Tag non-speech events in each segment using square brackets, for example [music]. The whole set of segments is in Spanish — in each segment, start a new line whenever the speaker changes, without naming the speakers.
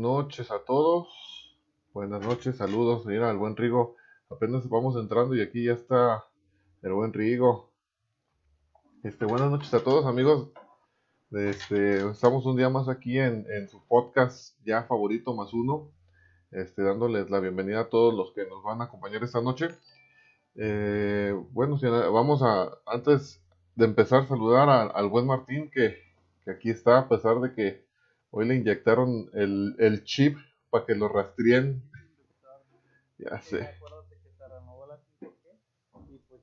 Noches a todos. Buenas noches, saludos. Mira, el buen Rigo. Apenas vamos entrando y aquí ya está el buen Rigo. Este, buenas noches a todos, amigos. Este, estamos un día más aquí en, su podcast ya favorito más uno. Este, dándoles la bienvenida a todos los que nos van a acompañar esta noche. Eh, bueno, vamos a, antes de empezar, saludar al buen Martín que, que aquí está, a pesar de que hoy le inyectaron el, el chip para que lo rastreen. Ya sé.
Acuérdate que se renovó la 5G y pues.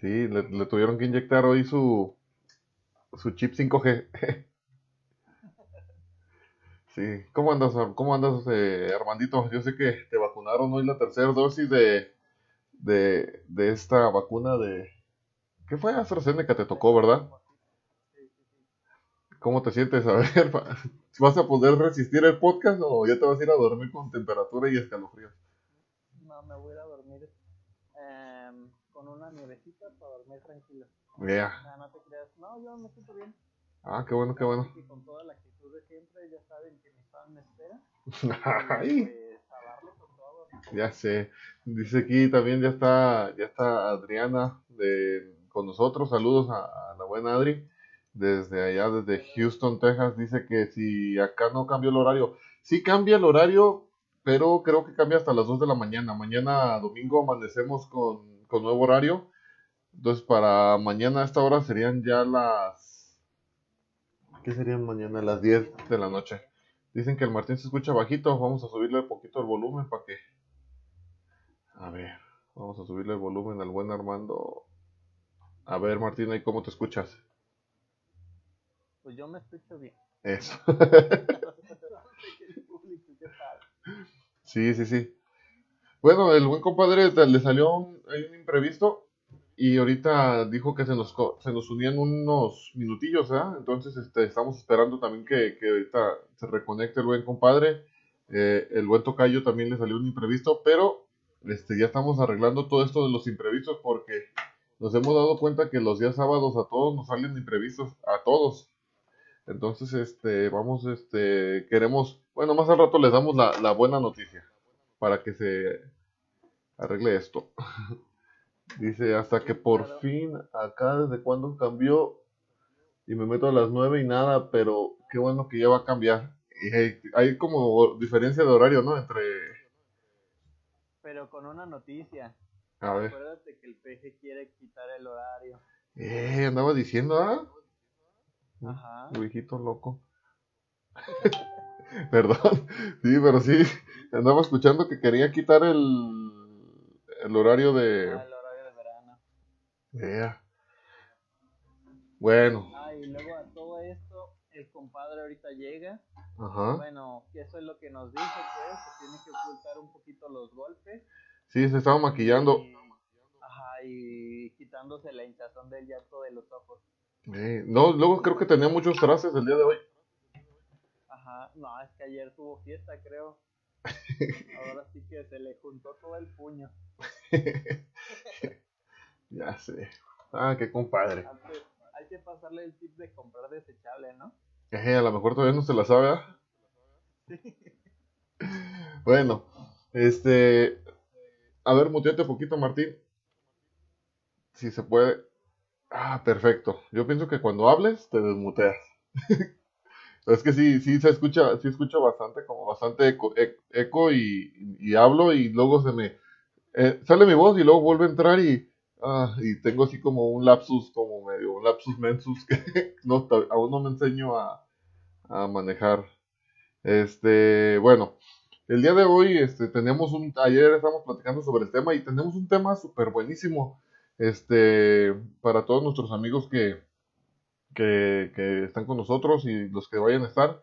Sí, le, le tuvieron que inyectar hoy su, su chip 5G. [laughs] Sí, ¿cómo andas, cómo andas, eh, Armandito? Yo sé que te vacunaron hoy la tercera dosis de, de, de esta vacuna de... ¿Qué fue? AstraZeneca te tocó, ¿verdad? ¿Cómo te sientes? A ver, [laughs] ¿vas a poder resistir el podcast o ya te vas a ir a dormir con temperatura y escalofríos?
No, me voy a ir a dormir em, con una nievecita para dormir tranquilo.
Yeah.
No, no te creas. No, yo me siento bien.
Ah, qué bueno, qué bueno.
Que con toda la actitud de siempre, ya saben que mi fan me espera. [laughs]
Ay.
Y pues con todo.
Ya sé. Dice aquí también ya está, ya está Adriana de, con nosotros. Saludos a, a la buena Adri. Desde allá, desde Houston, Texas. Dice que si acá no cambió el horario. Sí cambia el horario, pero creo que cambia hasta las 2 de la mañana. Mañana domingo amanecemos con, con nuevo horario. Entonces para mañana a esta hora serían ya las... ¿Qué serían mañana? Las 10 de la noche. Dicen que el Martín se escucha bajito. Vamos a subirle un poquito el volumen para que... A ver, vamos a subirle el volumen al buen Armando. A ver, Martín, ¿y cómo te escuchas?
Pues yo me escucho bien.
Eso. [laughs] Sí, sí, sí. Bueno, el buen compadre te- le salió un, un imprevisto y ahorita dijo que se nos, se nos unían unos minutillos, ¿ah? Entonces este, estamos esperando también que, que ahorita se reconecte el buen compadre. Eh, el buen tocayo también le salió un imprevisto, pero este, ya estamos arreglando todo esto de los imprevistos porque nos hemos dado cuenta que los días sábados a todos nos salen imprevistos, a todos. Entonces, este, vamos, este, queremos, bueno, más al rato les damos la, la buena noticia para que se arregle esto. [laughs] Dice, hasta que por fin, acá desde cuando cambió y me meto a las nueve y nada, pero qué bueno que ya va a cambiar. Y hay, hay como diferencia de horario, ¿no? Entre,
Pero con una noticia.
a ver,
Acuérdate que el peje quiere quitar el horario.
eh, andaba diciendo, ¿ah?
Ajá.
Viejito loco. [laughs] Perdón, sí, pero sí, andaba escuchando que quería quitar el, el horario de...
Ah, el horario de verano.
Ea. Bueno,
Ah, y luego a todo esto, el compadre ahorita llega.
ajá.
Bueno, eso es lo que nos dice, pues, que tiene que ocultar un poquito los golpes.
Sí, se estaba maquillando.
Y, ajá, y quitándose la hinchazón del llanto de los ojos.
Eh, no, luego creo que tenía muchos traces el día de hoy.
Ajá, no, es que ayer tuvo fiesta, creo. [laughs] Ahora sí que se le juntó todo el puño. [laughs]
Ya sé. Ah, qué compadre.
Antes, hay que pasarle el tip de comprar desechable, ¿no?
Eh, a lo mejor todavía no se la sabe, ¿ah? [laughs] Bueno, este... A ver, muteate un poquito, Martín. Si se puede. Ah, perfecto. Yo pienso que cuando hables te desmuteas. [laughs] es que sí, sí se escucha, sí escucho bastante, como bastante eco, e- eco y, hablo y luego se me eh, sale mi voz y luego vuelve a entrar y ah, y tengo así como un lapsus, como medio un lapsus mensus que [laughs] no, aún no me enseño a, a manejar. Este, bueno, el día de hoy, este, tenemos un, ayer estábamos platicando sobre el tema y tenemos un tema súper buenísimo, este, para todos nuestros amigos que, que, que están con nosotros y los que vayan a estar.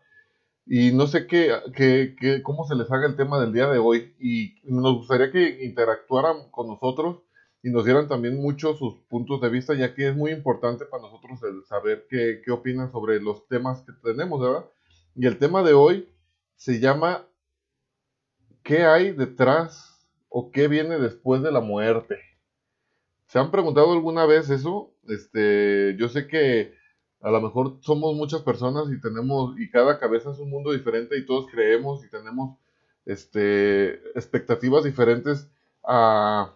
Y no sé qué, qué, qué- cómo se les haga el tema del día de hoy. Y nos gustaría que interactuaran con nosotros y nos dieran también muchos sus puntos de vista, ya que es muy importante para nosotros el saber qué, qué opinan sobre los temas que tenemos, ¿verdad? Y el tema de hoy se llama ¿Qué hay detrás o qué viene después de la muerte? ¿Se han preguntado alguna vez eso? Este, yo sé que a lo mejor somos muchas personas y tenemos, y cada cabeza es un mundo diferente y todos creemos y tenemos este, expectativas diferentes a,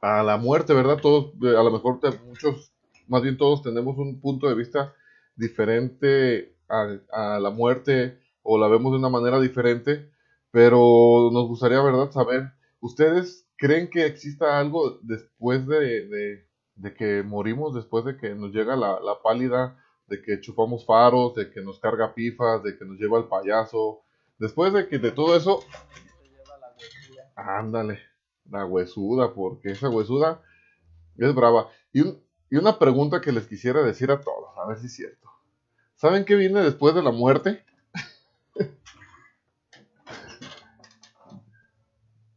a la muerte, ¿verdad? Todos, eh, a lo mejor muchos, más bien todos tenemos un punto de vista diferente a, a, la muerte o la vemos de una manera diferente, pero nos gustaría, ¿verdad?, saber, ¿ustedes creen que exista algo después de, de, que morimos, después de que nos llega la, la, pálida, de que chupamos faros, de que nos carga pifas, de que nos lleva el payaso, después de que de todo eso... Ándale la huesuda, porque esa huesuda es brava. Y, y una pregunta que les quisiera decir a todos, a ver si es cierto. ¿Saben qué viene después de la muerte?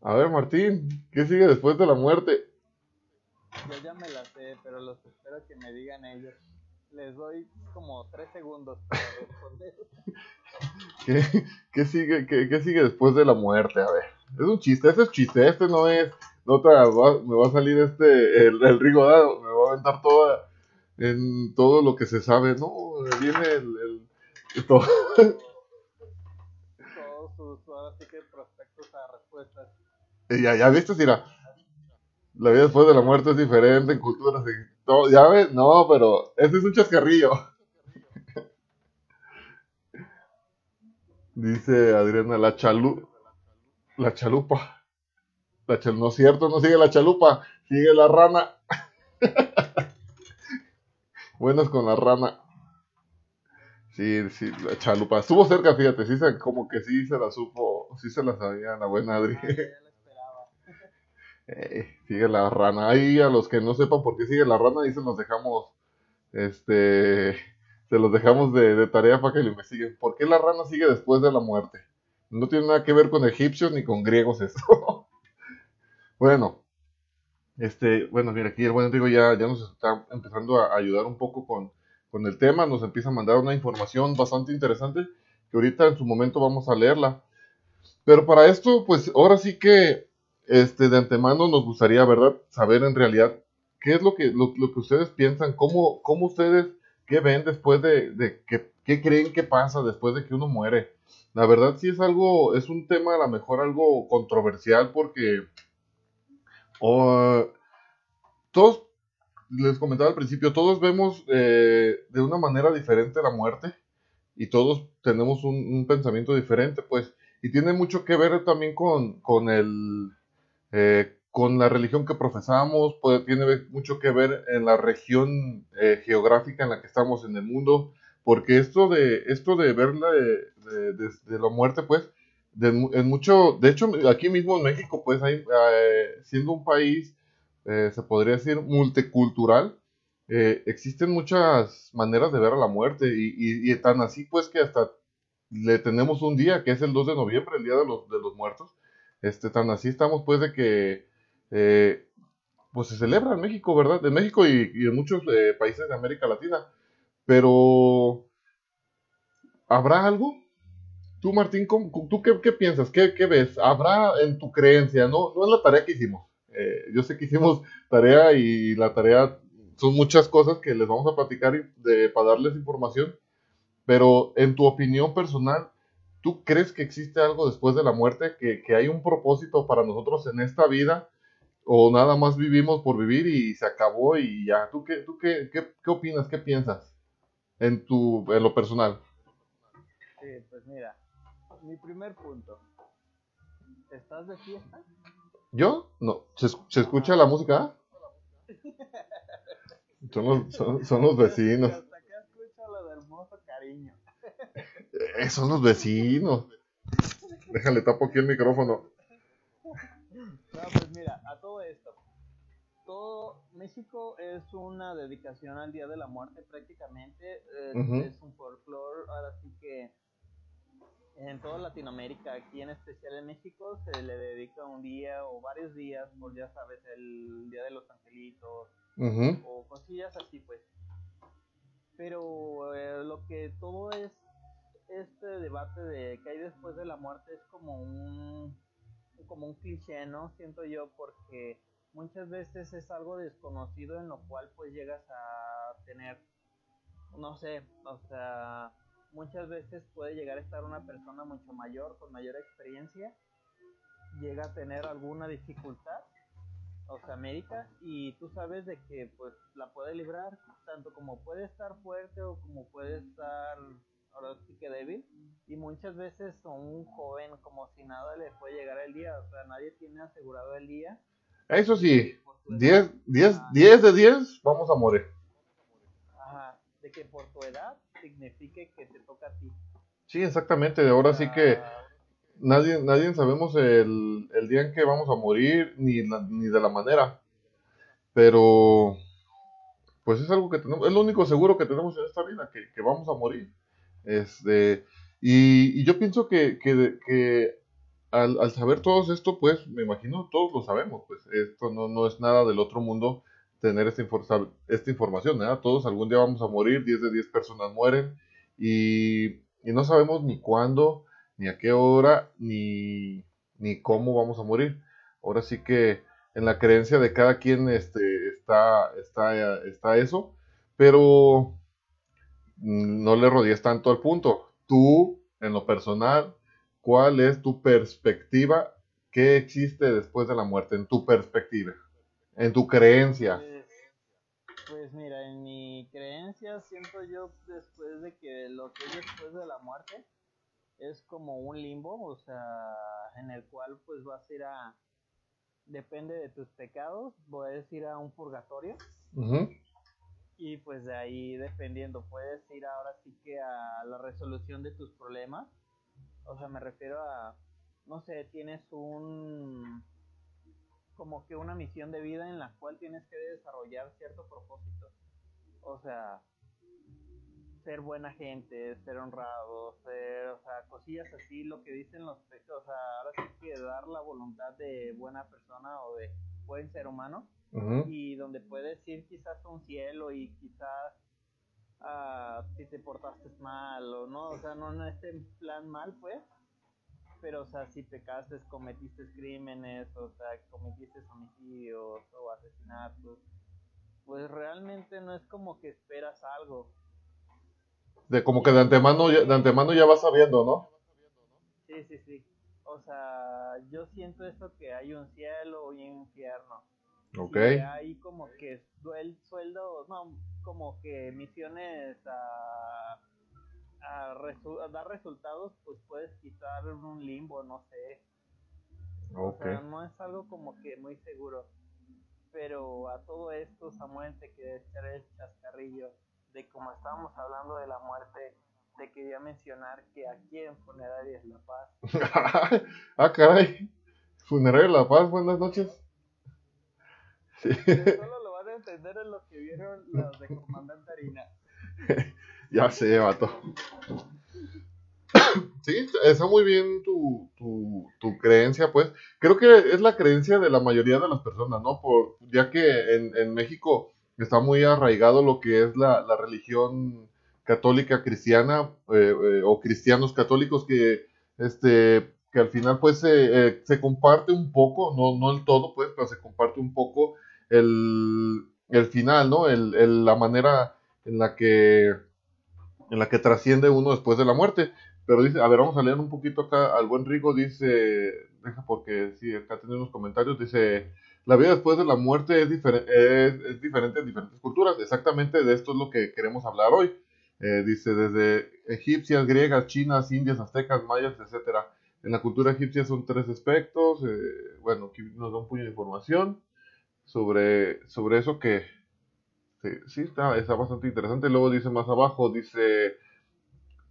A ver, Martín, ¿qué sigue después de la muerte?
Yo ya me la sé, pero los espero que me digan ellos. Les doy como tres segundos para responder. [laughs]
¿Qué, sigue, qué, sigue después de la muerte? A ver, es un chiste, ese es chiste, este no es, no te va, me va a salir este, el, el Rigo Dado, me va a aventar toda, en todo lo que se sabe, no, viene el, el todo.
Todos sus, ahora sí que prospectos a respuestas.
Ya, ya viste, mira, la vida después de la muerte es diferente en culturas, todo, ya ves, no, pero ese es un chascarrillo. [laughs] Dice Adriana, la chalu... La chalupa. La chal... No es cierto, no sigue la chalupa, sigue la rana. [laughs] Buenas con la rana. Sí, sí, la chalupa. Estuvo cerca, fíjate, sí se, como que sí se la supo, sí se la sabía la buena Adri. Eh, sigue la rana. Ahí a los que no sepan por qué sigue la rana, ahí se los dejamos, este, se los dejamos de, tarea para que lo investiguen. ¿Por qué la rana sigue después de la muerte? No tiene nada que ver con egipcios ni con griegos eso. [laughs] bueno, este, bueno, mira, aquí el buen Enrico ya, ya nos está empezando a ayudar un poco con, con el tema, nos empieza a mandar una información bastante interesante que ahorita en su momento vamos a leerla. Pero para esto, pues ahora sí que este, de antemano nos gustaría, ¿verdad?, saber en realidad qué es lo que, lo, lo que ustedes piensan, cómo, cómo ustedes ¿Qué ven después de, de que, qué creen que pasa después de que uno muere? La verdad sí es algo, es un tema a lo mejor algo controversial porque todos, les comentaba al principio, todos vemos eh, de una manera diferente la muerte y todos tenemos un, pensamiento diferente, pues, y tiene mucho que ver también con, con el, eh, con la religión que profesamos, puede, tiene mucho que ver en la región eh, geográfica en la que estamos en el mundo, porque esto de, esto de ver la, de, la muerte, pues, en mucho, de hecho, aquí mismo en México, pues, hay, eh, siendo un país, eh, se podría decir, multicultural, existen muchas maneras de ver a la muerte, y, y, tan así, pues, que hasta le tenemos un día, que es el 2 de noviembre, el Día de los, de los Muertos, este, tan así estamos, pues, de que eh, pues se celebra en México, ¿verdad? En México y, en muchos eh, países de América Latina. Pero, ¿habrá algo? Tú, Martín, ¿tú qué, piensas? ¿Qué, ves? ¿Habrá en tu creencia? No, no es la tarea que hicimos. Eh, yo sé que hicimos tarea y la tarea son muchas cosas que les vamos a platicar de, para darles información. Pero en tu opinión personal, ¿tú crees que existe algo después de la muerte? ¿Que, que hay un propósito para nosotros en esta vida? o nada más vivimos por vivir y se acabó y ya. ¿Tú qué, tú qué, qué, qué opinas? ¿Qué piensas en, tu, en lo personal?
Sí, pues mira, mi primer punto. ¿Estás de fiesta?
¿Yo? No. ¿Se, se escucha la música? Son los, son, son los vecinos. [laughs]
Hasta acá escucha lo de hermoso cariño.
Eh, son los vecinos. Déjale, tapo aquí el micrófono.
No, pues mira, a todo esto. Todo México es una dedicación al Día de la Muerte prácticamente. Eh, es un folclore, ahora sí que en toda Latinoamérica, aquí en especial en México, se le dedica un día o varios días, por ya sabes, el Día de los Angelitos o cosillas así, pues. Pero eh, lo que todo es este debate de qué hay después de la muerte es como un como un cliché, ¿no? Siento yo porque muchas veces es algo desconocido en lo cual pues llegas a tener no sé, o sea, muchas veces puede llegar a estar una persona mucho mayor, con mayor experiencia, llega a tener alguna dificultad, o sea, médica, y tú sabes de que pues la puede librar, tanto como puede estar fuerte o como puede estar ahora sí que débil, y muchas veces a un joven como si nada le puede llegar el día, o sea, nadie tiene asegurado el día.
Eso sí, 10, 10, 10 de 10 vamos a morir.
Ajá, de que por tu edad signifique que te toca a ti.
Sí, exactamente, ahora sí que nadie, nadie sabemos el, el, día en que vamos a morir, ni, ni de la manera. Pero, pues es algo que tenemos, es lo único seguro que tenemos en esta vida, que, que vamos a morir. Este, y, yo pienso que, que, que al, al, saber todo esto, pues me imagino todos lo sabemos, pues esto no, no es nada del otro mundo tener esta, esta información. Todos algún día vamos a morir, 10 de 10 personas mueren y, y no sabemos ni cuándo, ni a qué hora, ni, ni cómo vamos a morir. Ahora sí que en la creencia de cada quien este, está, está, está eso, pero no le rodees tanto al punto. Tú, en lo personal, ¿cuál es tu perspectiva? ¿Qué existe después de la muerte? En tu perspectiva, en tu creencia.
Pues, pues mira, en mi creencia siento yo después de que lo que es después de la muerte es como un limbo, o sea, en el cual pues vas a ir a, depende de tus pecados, puedes ir a un purgatorio. Y pues de ahí dependiendo, puedes ir ahora sí que a la resolución de tus problemas. O sea, me refiero a, no sé, tienes un, como que una misión de vida en la cual tienes que desarrollar cierto propósito. O sea, ser buena gente, ser honrado, ser, o sea, cosillas así, lo que dicen los o sea, ahora sí que dar la voluntad de buena persona o de buen ser humano, y donde puedes ir quizás a un cielo y quizás uh, si te portaste mal o no, o sea, no en este plan mal, pues, pero, o sea, si pecaste, cometiste crímenes, o sea, cometiste homicidios o asesinatos, pues realmente no es como que esperas algo,
de como que de antemano, de antemano ya vas sabiendo, ¿no?
Sí, sí, sí. O sea, yo siento eso que hay un cielo y un infierno.
Ok.
Y hay como que el sueldo, no, como que misiones a, a, dar resultados, pues puedes quitar un limbo, no sé.
Okay.
O sea, no es algo como que muy seguro. Pero a todo esto, Samuel, te quiere echar el chascarrillo de como estábamos hablando de la muerte, te quería mencionar que aquí en Funerarias La Paz. [laughs]
ah, caray. Funerarias La Paz, buenas noches.
Sí. Solo lo [laughs] van a entender en los que vieron los de Comandante Harina. [laughs]
ya sé, vato. [coughs] Sí, está muy bien tu, tu, tu, creencia, pues. Creo que es la creencia de la mayoría de las personas, ¿no? Por, ya que en, en México está muy arraigado lo que es la, la religión católica cristiana eh, eh, o cristianos católicos que este que al final pues eh, se comparte un poco, no, no el todo pues, pero se comparte un poco el, el final, ¿no? El, el, la manera en la que en la que trasciende uno después de la muerte. Pero dice, a ver, vamos a leer un poquito acá al buen Rigo, dice, deja porque sí, acá tiene unos comentarios, dice, la vida después de la muerte es, es, diferente en diferentes culturas. Exactamente de esto es lo que queremos hablar hoy. Eh, dice, desde egipcias, griegas, chinas, indias, aztecas, mayas, etcétera. En la cultura egipcia son tres aspectos. Eh, bueno, aquí nos da un puño de información sobre, sobre eso que sí, está, está bastante interesante. Luego dice más abajo, dice,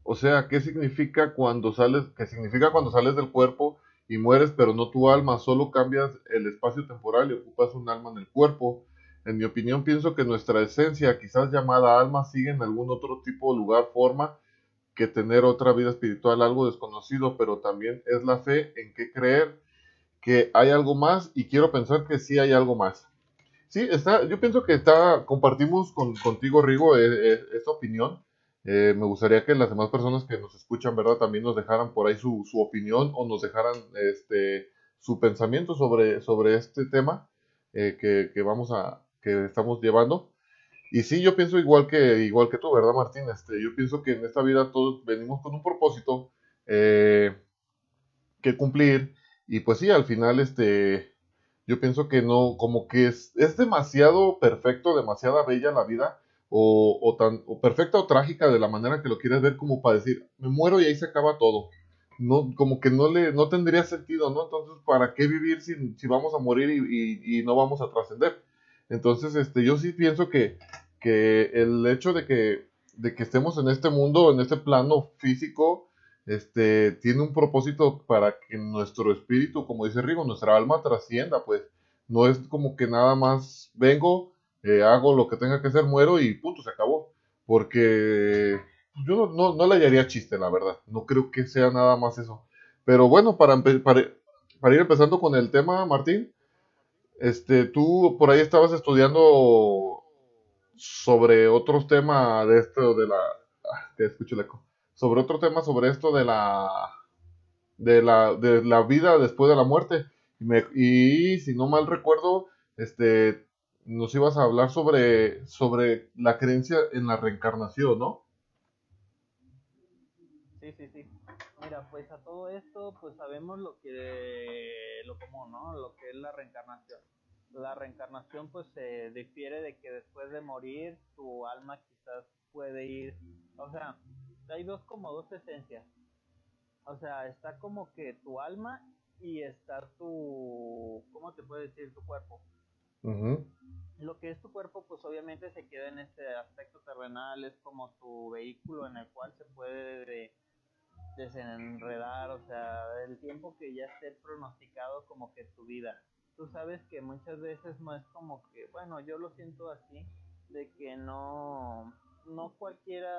o sea, ¿qué significa cuando sales, qué significa cuando sales del cuerpo y mueres, pero no tu alma, solo cambias el espacio temporal y ocupas un alma en el cuerpo. En mi opinión, pienso que nuestra esencia, quizás llamada alma, sigue en algún otro tipo, lugar, forma, que tener otra vida espiritual, algo desconocido, pero también es la fe en que creer que hay algo más y quiero pensar que sí hay algo más. Sí, está, yo pienso que está, compartimos con, contigo, Rigo, e, e, esta opinión. Eh, me gustaría que las demás personas que nos escuchan, ¿verdad? También nos dejaran por ahí su, su opinión o nos dejaran este, su pensamiento sobre, sobre este tema eh, que, que, vamos a, que estamos llevando. Y sí, yo pienso igual que, igual que tú, ¿verdad, Martín? Este, yo pienso que en esta vida todos venimos con un propósito eh, que cumplir. Y pues sí, al final, este, yo pienso que no, como que es, es demasiado perfecto, demasiada bella la vida, o, o tan, o perfecta o trágica de la manera que lo quieres ver, como para decir, me muero y ahí se acaba todo. No, como que no le, no tendría sentido, ¿no? Entonces, ¿para qué vivir si, si vamos a morir y, y no vamos a trascender? Entonces, este, yo sí pienso que, que el hecho de que, de que estemos en este mundo, en este plano físico, este, tiene un propósito para que nuestro espíritu, como dice Rigo, nuestra alma trascienda, pues no es como que nada más vengo, eh, hago lo que tenga que hacer, muero y punto, se acabó. Porque yo no, no, le hallaría chiste, la verdad. No creo que sea nada más eso. Pero bueno, para, para, para ir empezando con el tema, Martín, este, tú por ahí estabas estudiando sobre otros temas de esto de la... Ah, que escucho el eco sobre otro tema, sobre esto de la, de la, de la vida después de la muerte. Y, si no mal recuerdo, este, nos ibas a hablar sobre, sobre la creencia en la reencarnación, ¿no?
Sí, sí, sí. Mira, pues a todo esto, pues sabemos lo que, lo común, ¿no? Lo que es la reencarnación. La reencarnación, pues se difiere de que después de morir, tu alma quizás puede ir, o sea, hay dos como dos esencias. O sea, está como que tu alma y está tu, ¿cómo te puedo decir? Tu cuerpo. Lo que es tu cuerpo, pues obviamente se queda en este aspecto terrenal, es como tu vehículo en el cual se puede desenredar, o sea, el tiempo que ya esté pronosticado como que tu vida. Tú sabes que muchas veces no es como que, bueno, yo lo siento así, de que no, no cualquiera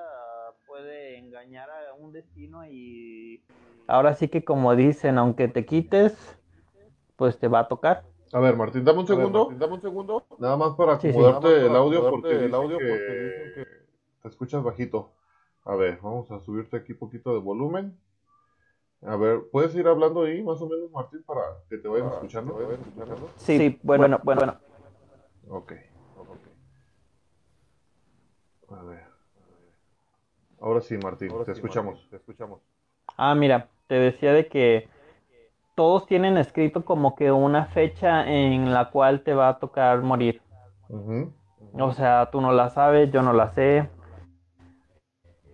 puede engañar a un destino y ahora sí que como dicen, aunque te quites, pues te va a tocar.
A ver, Martín, dame un segundo, dame un segundo, nada más para acomodarte el audio porque el audio que te escuchas bajito. A ver, vamos a subirte aquí un poquito de volumen. A ver, ¿puedes ir hablando ahí más o menos, Martín, para que te vayan escuchando?
Sí, sí, bueno, bueno, bueno.
Ok. A ver. Ahora sí, Martín, te escuchamos, te escuchamos.
Ah, mira, te decía de que todos tienen escrito como que una fecha en la cual te va a tocar morir. O sea, tú no la sabes, yo no la sé.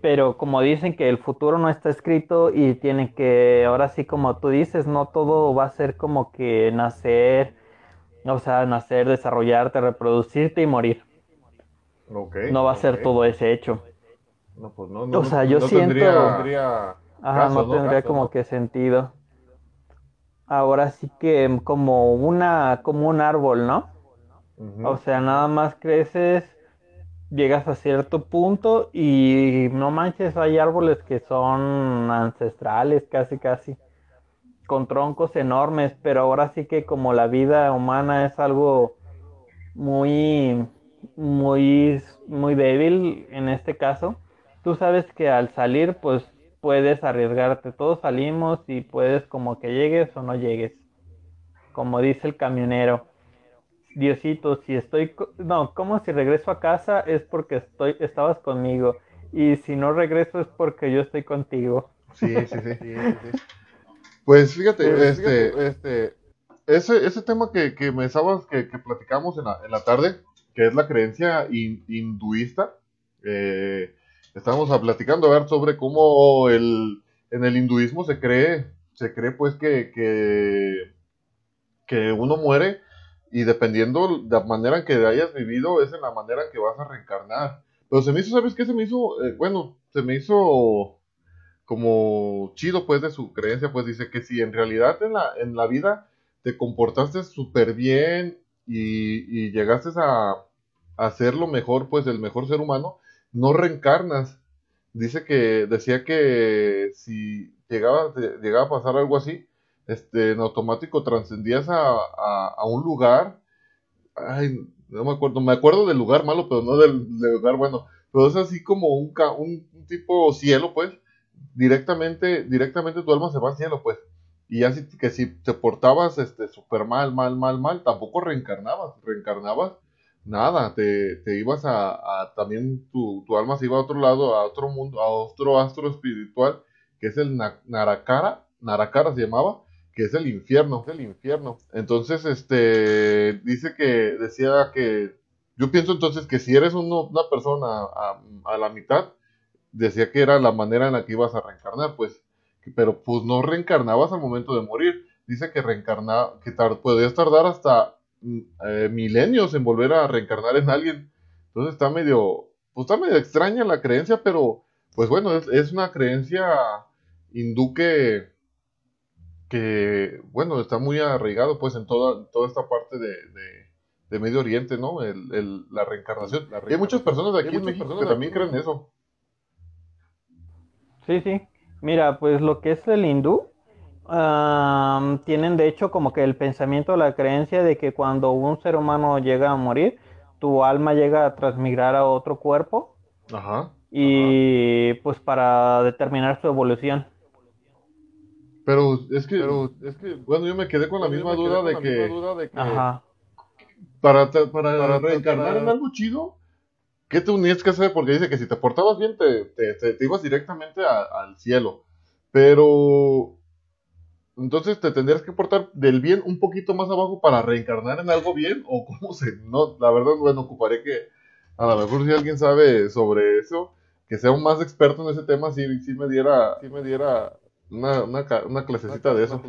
Pero como dicen que el futuro no está escrito y tiene que, ahora sí como tú dices, no todo va a ser como que nacer, o sea, nacer, desarrollarte, reproducirte y morir no va a ser todo ese hecho.
No, pues no, no,
o sea, yo siento... Tendría, Ajá, no tendría como que sentido. Ahora sí que como una, como un árbol, ¿no? O sea, nada más creces, llegas a cierto punto y no manches, hay árboles que son ancestrales, casi, casi, con troncos enormes, pero ahora sí que como la vida humana es algo muy muy, muy débil en este caso, tú sabes que al salir pues puedes arriesgarte, todos salimos y puedes como que llegues o no llegues, como dice el camionero. Diosito, si estoy, no, como si regreso a casa es porque estoy, estabas conmigo y si no regreso es porque yo estoy contigo.
Sí, sí, sí. [laughs] Pues fíjate, pues este, este, ese, ese tema que, que me sabes que, que platicamos en la, en la tarde, que es la creencia hinduista. Eh, estamos platicando a ver sobre cómo el, en el hinduismo se cree, se cree pues que, que, que uno muere y dependiendo de la manera en que hayas vivido es en la manera en que vas a reencarnar. Pero se me hizo, ¿sabes qué? Se me hizo, eh, bueno, se me hizo como chido pues de su creencia, pues dice que si en realidad en la, en la vida te comportaste súper bien y, llegaste a, a, ser lo mejor, pues el mejor ser humano, no reencarnas. Dice que, decía que si llegaba, llegaba a pasar algo así, este, en automático trascendías a, a, un lugar, ay, no me acuerdo, me acuerdo del lugar malo, pero no del, lugar bueno, pero es así como un, un, un, tipo cielo, pues, directamente, directamente tu alma se va al cielo, pues, y ya si, que si te portabas este súper mal, mal, mal, mal, tampoco reencarnabas, reencarnabas nada, te, te ibas a, también tu, tu, alma se iba a otro lado, a otro mundo, a otro astro espiritual, que es el Narakara, Narakara se llamaba, que es el infierno, el infierno. Entonces, este, dice que, decía que, yo pienso entonces que si eres una persona a, a, la mitad, decía que era la manera en la que ibas a reencarnar, pues, pero pues no reencarnabas al momento de morir. Dice que reencarnar, que podías tardar hasta mm, eh, milenios en volver a reencarnar en alguien. Entonces está medio, pues está medio extraña la creencia, pero pues bueno, es, es una creencia hindú que, que, bueno, está muy arraigado pues en toda, toda esta parte de, de, Medio Oriente, ¿no? El, el, la, reencarnación. hay muchas personas de aquí en México que también creen eso.
Sí, sí. Mira, pues lo que es el hindú, tienen de hecho como que el pensamiento, la creencia de que cuando un ser humano llega a morir, tu alma llega a transmigrar a otro cuerpo. Ajá. Y pues para determinar su evolución.
Pero es que, es que, bueno, yo me quedé con la misma duda de que, Ajá. Para, para, reencarnar en algo chido, ¿qué tenías que hacer? Porque dice que si te portabas bien, te, te, ibas directamente al cielo. Pero entonces te tendrías que portar del bien un poquito más abajo para reencarnar en algo bien o cómo se no la verdad bueno ocuparé que a lo mejor si alguien sabe sobre eso que sea un más experto en ese tema si, si me diera si me diera una, una, una clasecita de eso.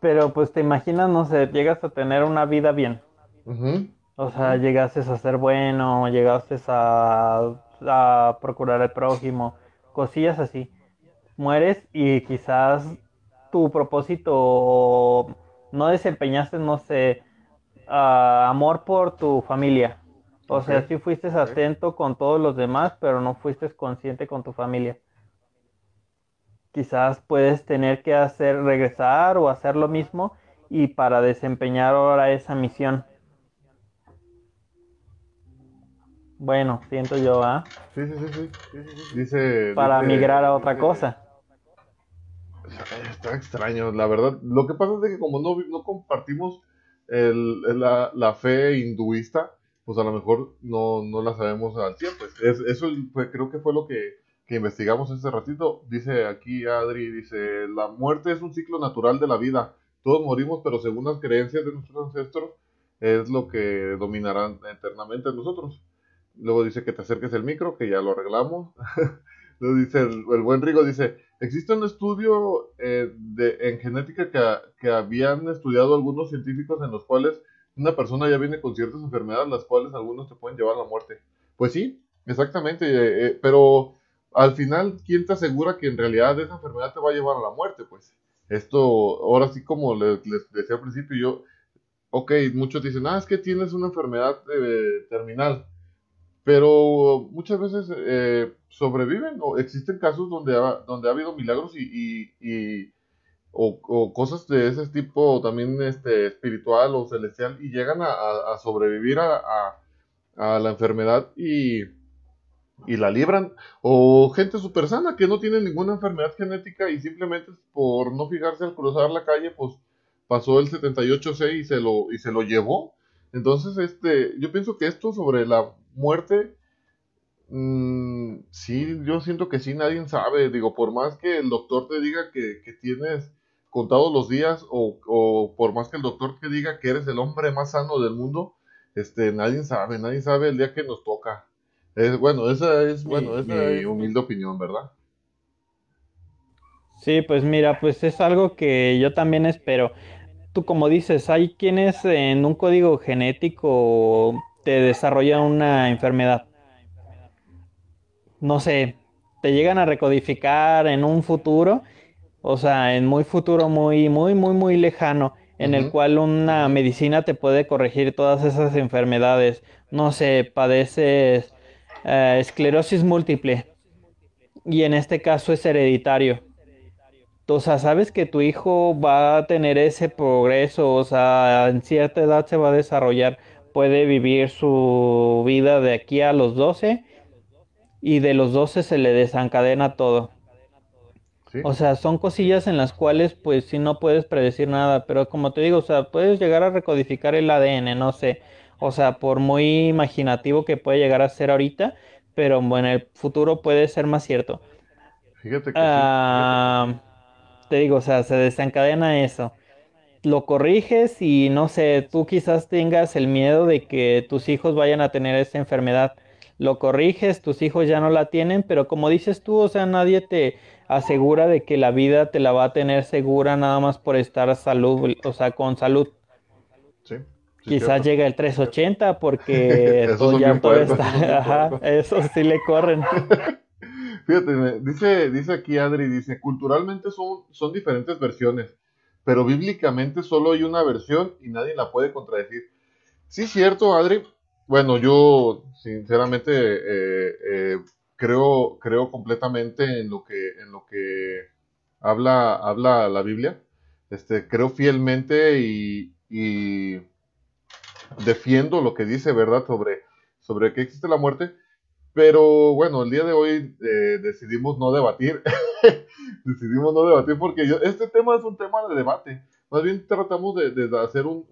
Pero pues te imaginas no sé llegas a tener una vida bien o sea, llegases a ser bueno, llegases a, a procurar al prójimo, cosillas así. Mueres y quizás tu propósito no desempeñaste, no sé, amor por tu familia. O sea, sí fuiste atento con todos los demás, pero no fuiste consciente con tu familia. Quizás puedes tener que hacer regresar o hacer lo mismo y para desempeñar ahora esa misión. Bueno, siento yo, ¿ah?
Sí, sí, sí, sí. Dice.
Para migrar a otra cosa.
Está extraño, la verdad. Lo que pasa es que como no, no compartimos el, la, la, fe hinduista, pues a lo mejor no, no la sabemos al tiempo. Es, eso creo que fue lo que, que investigamos hace ratito. Dice aquí Adri, dice, la muerte es un ciclo natural de la vida. Todos morimos, pero según las creencias de nuestros ancestros, es lo que dominará eternamente a nosotros. Luego dice que te acerques el micro, que ya lo arreglamos. [laughs] Luego dice el, buen Rigo, dice, existe un estudio eh, de, en genética que, que, habían estudiado algunos científicos en los cuales una persona ya viene con ciertas enfermedades, las cuales algunos te pueden llevar a la muerte. Pues sí, exactamente, eh, eh, pero al final, ¿quién te asegura que en realidad esa enfermedad te va a llevar a la muerte? Pues esto, ahora sí como les, decía al principio, yo, ok, muchos dicen, ah, es que tienes una enfermedad terminal pero muchas veces eh, sobreviven o existen casos donde ha, donde ha habido milagros y, y, o, cosas de ese tipo también este espiritual o celestial y llegan a, sobrevivir a, la enfermedad y, y la libran. O gente súper sana que no tiene ninguna enfermedad genética y simplemente por no fijarse al cruzar la calle pues pasó el 78C y se lo y se lo llevó entonces este yo pienso que esto sobre la muerte, mm, sí, yo siento que sí, nadie sabe. Digo, por más que el doctor te diga que, tienes contados los días o, por más que el doctor te diga que eres el hombre más sano del mundo, este, nadie sabe, nadie sabe el día que nos toca. Es, bueno, esa es bueno, mi, humilde opinión, ¿verdad?
Sí, pues mira, pues es algo que yo también espero. Tú como dices, hay quienes en un código genético te desarrolla una enfermedad. No sé, te llegan a recodificar en un futuro, o sea, en muy futuro, muy, muy, muy, muy lejano, en el cual una medicina te puede corregir todas esas enfermedades. No sé, padeces eh, esclerosis múltiple y en este caso es hereditario. O sea, sabes que tu hijo va a tener ese progreso, o sea, en cierta edad se va a desarrollar puede vivir su vida de aquí a los 12 y de los 12 se le desencadena todo. O sea, son cosillas en las cuales pues si no puedes predecir nada, pero como te digo, o sea, puedes llegar a recodificar el ADN, no sé, O sea, por muy imaginativo que puede llegar a ser ahorita, pero en el futuro puede ser más cierto.
Fíjate que
ah, Te digo, o sea, se desencadena eso. Lo corriges y no sé, tú quizás tengas el miedo de que tus hijos vayan a tener esa enfermedad. Lo corriges, tus hijos ya no la tienen, pero como dices tú, o sea, nadie te asegura de que la vida te la va a tener segura nada más por estar salud, o sea, con salud.
Sí.
Quizás llega el 380 porque [laughs] eso ya puede estar, ajá, eso sí le corren. [laughs]
Fíjate, dice, dice aquí Adri, dice, culturalmente son, son diferentes versiones, pero bíblicamente solo hay una versión y nadie la puede contradecir. Sí, cierto, Adri. Bueno, yo sinceramente eh, eh, creo, creo completamente en lo que, en lo que habla, habla la Biblia. Este, creo fielmente y, y defiendo lo que dice, ¿verdad? Sobre, sobre que existe la muerte. Pero bueno, el día de hoy eh, decidimos no debatir. [laughs] decidimos no debatir porque yo, este tema es un tema de debate. Más bien tratamos de, hacer un,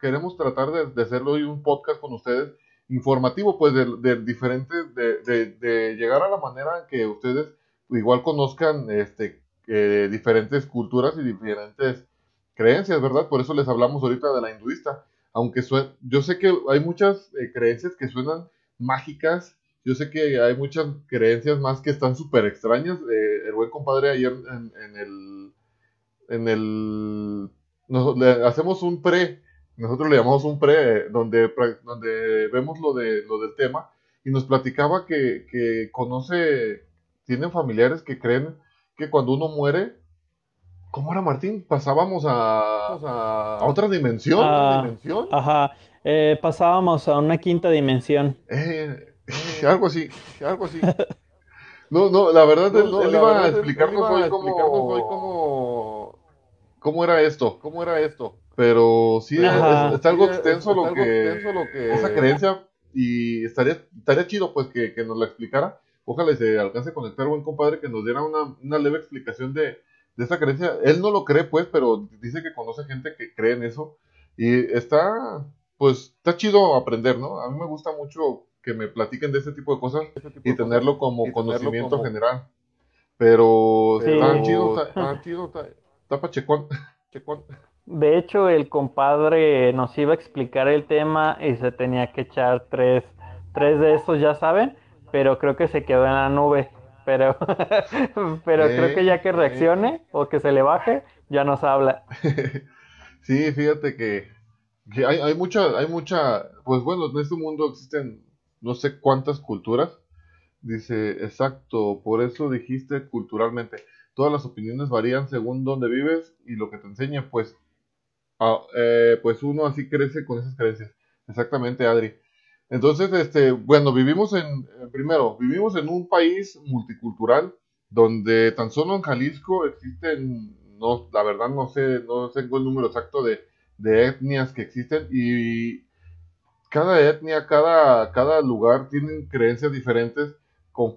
queremos tratar de, hacerlo hoy un podcast con ustedes informativo, pues de, de diferentes, de, llegar a la manera en que ustedes igual conozcan este, eh, diferentes culturas y diferentes creencias, ¿verdad? Por eso les hablamos ahorita de la hinduista. Aunque yo sé que hay muchas eh, creencias que suenan mágicas, yo sé que hay muchas creencias más que están súper extrañas. Eh, el buen compadre ayer en, en el... En el nos, le hacemos un pre nosotros le llamamos un pre, donde, donde vemos lo, de, lo del tema, y nos platicaba que, que conoce, tienen familiares que creen que cuando uno muere, ¿cómo era Martín? Pasábamos a, a, otra dimensión,
ah,
dimensión.
Ajá, eh, pasábamos a una quinta dimensión.
Eh, [laughs] algo así, algo así. No, no, la verdad, no, él, iba a explicarnos hoy cómo, cómo era esto, cómo era esto. Pero sí, es, algo extenso, lo, que, esa creencia y estaría, estaría chido pues que, nos la explicara. Ojalá se alcance a conectar buen compadre que nos diera una, una leve explicación de, de esa creencia. Él no lo cree pues, pero dice que conoce gente que cree en eso. Y está, pues, está chido aprender, ¿no? A mí me gusta mucho que me platiquen de ese tipo de cosas y tenerlo como conocimiento general. Pero está chido, está, chido, está, está pachecón. [laughs]
De hecho, el compadre nos iba a explicar el tema y se tenía que echar tres, tres de estos, ya saben, pero creo que se quedó en la nube. Pero, [laughs] pero creo que ya que reaccione o que se le baje, ya nos habla. [laughs]
Sí, fíjate que, hay, hay mucha, hay mucha, pues bueno, en este mundo existen no sé cuántas culturas. Dice, exacto, por eso dijiste culturalmente. Todas las opiniones varían según dónde vives y lo que te enseña, pues Ah, eh, pues uno así crece con esas creencias. Exactamente, Adri. Entonces, este, bueno, vivimos en, eh, primero, vivimos en un país multicultural donde tan solo en Jalisco existen, no, la verdad no sé, no tengo el número exacto de, de etnias que existen y cada etnia, cada, cada lugar tienen creencias diferentes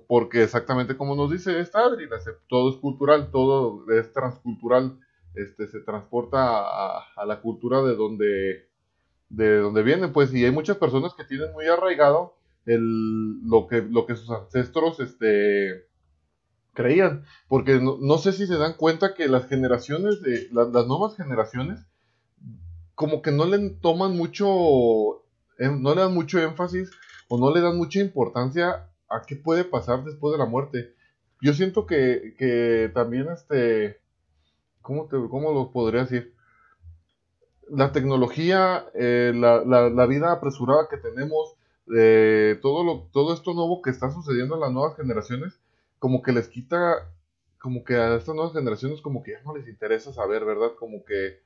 porque exactamente como nos dice esta Adri, todo es cultural, todo es transcultural este, se transporta a, la cultura de donde, de donde vienen, pues, y hay muchas personas que tienen muy arraigado el, lo, que, lo que sus ancestros este, creían, porque no, sé si se dan cuenta que las generaciones, de las, nuevas generaciones, como que no le toman mucho, no le dan mucho énfasis o no le dan mucha importancia a qué puede pasar después de la muerte. Yo siento que, que también este ¿cómo, te, cómo lo podría decir? La tecnología, eh, la, la, vida apresurada que tenemos, eh, todo, lo, todo esto nuevo que está sucediendo en las nuevas generaciones, como que les quita, como que a estas nuevas generaciones como que ya no les interesa saber, ¿verdad? Como que,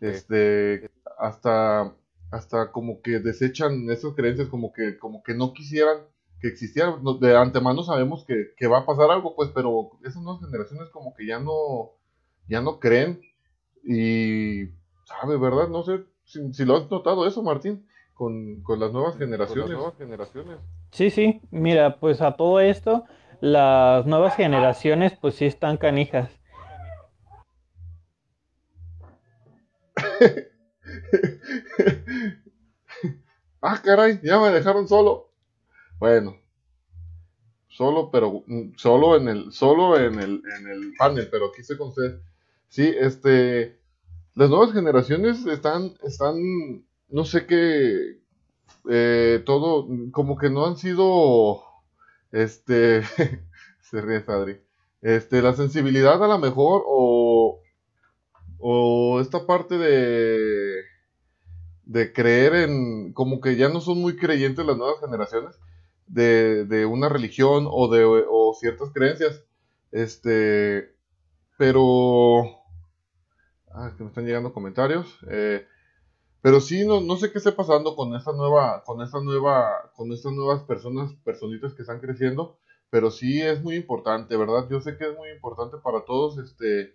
este, hasta, hasta como que desechan esas creencias, como que, como que no quisieran que existieran. De antemano sabemos que, que va a pasar algo, pues, pero esas nuevas generaciones como que ya no, ya no creen y sabe, ¿verdad? No sé si, lo has notado eso, Martín, con, las nuevas generaciones. nuevas generaciones.
Sí, sí, mira, pues a todo esto, las nuevas generaciones pues sí están canijas. [laughs] [laughs]
ah, caray, ya me dejaron solo. Bueno, solo, pero mm, solo en el, solo en el, en el panel, pero aquí estoy con. Sí, este, las nuevas generaciones están, están, no sé qué, eh, todo, como que no han sido, este, [laughs] se ríe Sadri, este, la sensibilidad a lo mejor, o, o esta parte de, de creer en, como que ya no son muy creyentes las nuevas generaciones, de, de una religión o de o ciertas creencias, este, pero, ah, que me están llegando comentarios, eh, pero sí, no, no sé qué esté pasando con esta nueva, con esta nueva, con estas nuevas personas, personitas que están creciendo, pero sí es muy importante, ¿verdad? Yo sé que es muy importante para todos, este,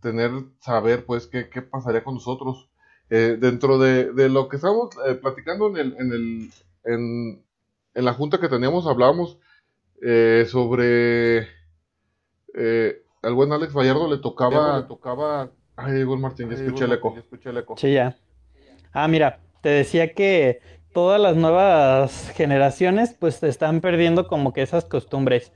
tener, saber, pues, qué, qué pasaría con nosotros. Eh, dentro de, de, lo que estamos eh, platicando en el, en el, en, en, la junta que teníamos, hablábamos eh, sobre, al buen Alex Vallardo le tocaba, le tocaba, ay, llegó el Martín, ya escuché el eco, ya escuché el eco.
Sí, ya. Ah, mira, te decía que todas las nuevas generaciones pues están perdiendo como que esas costumbres.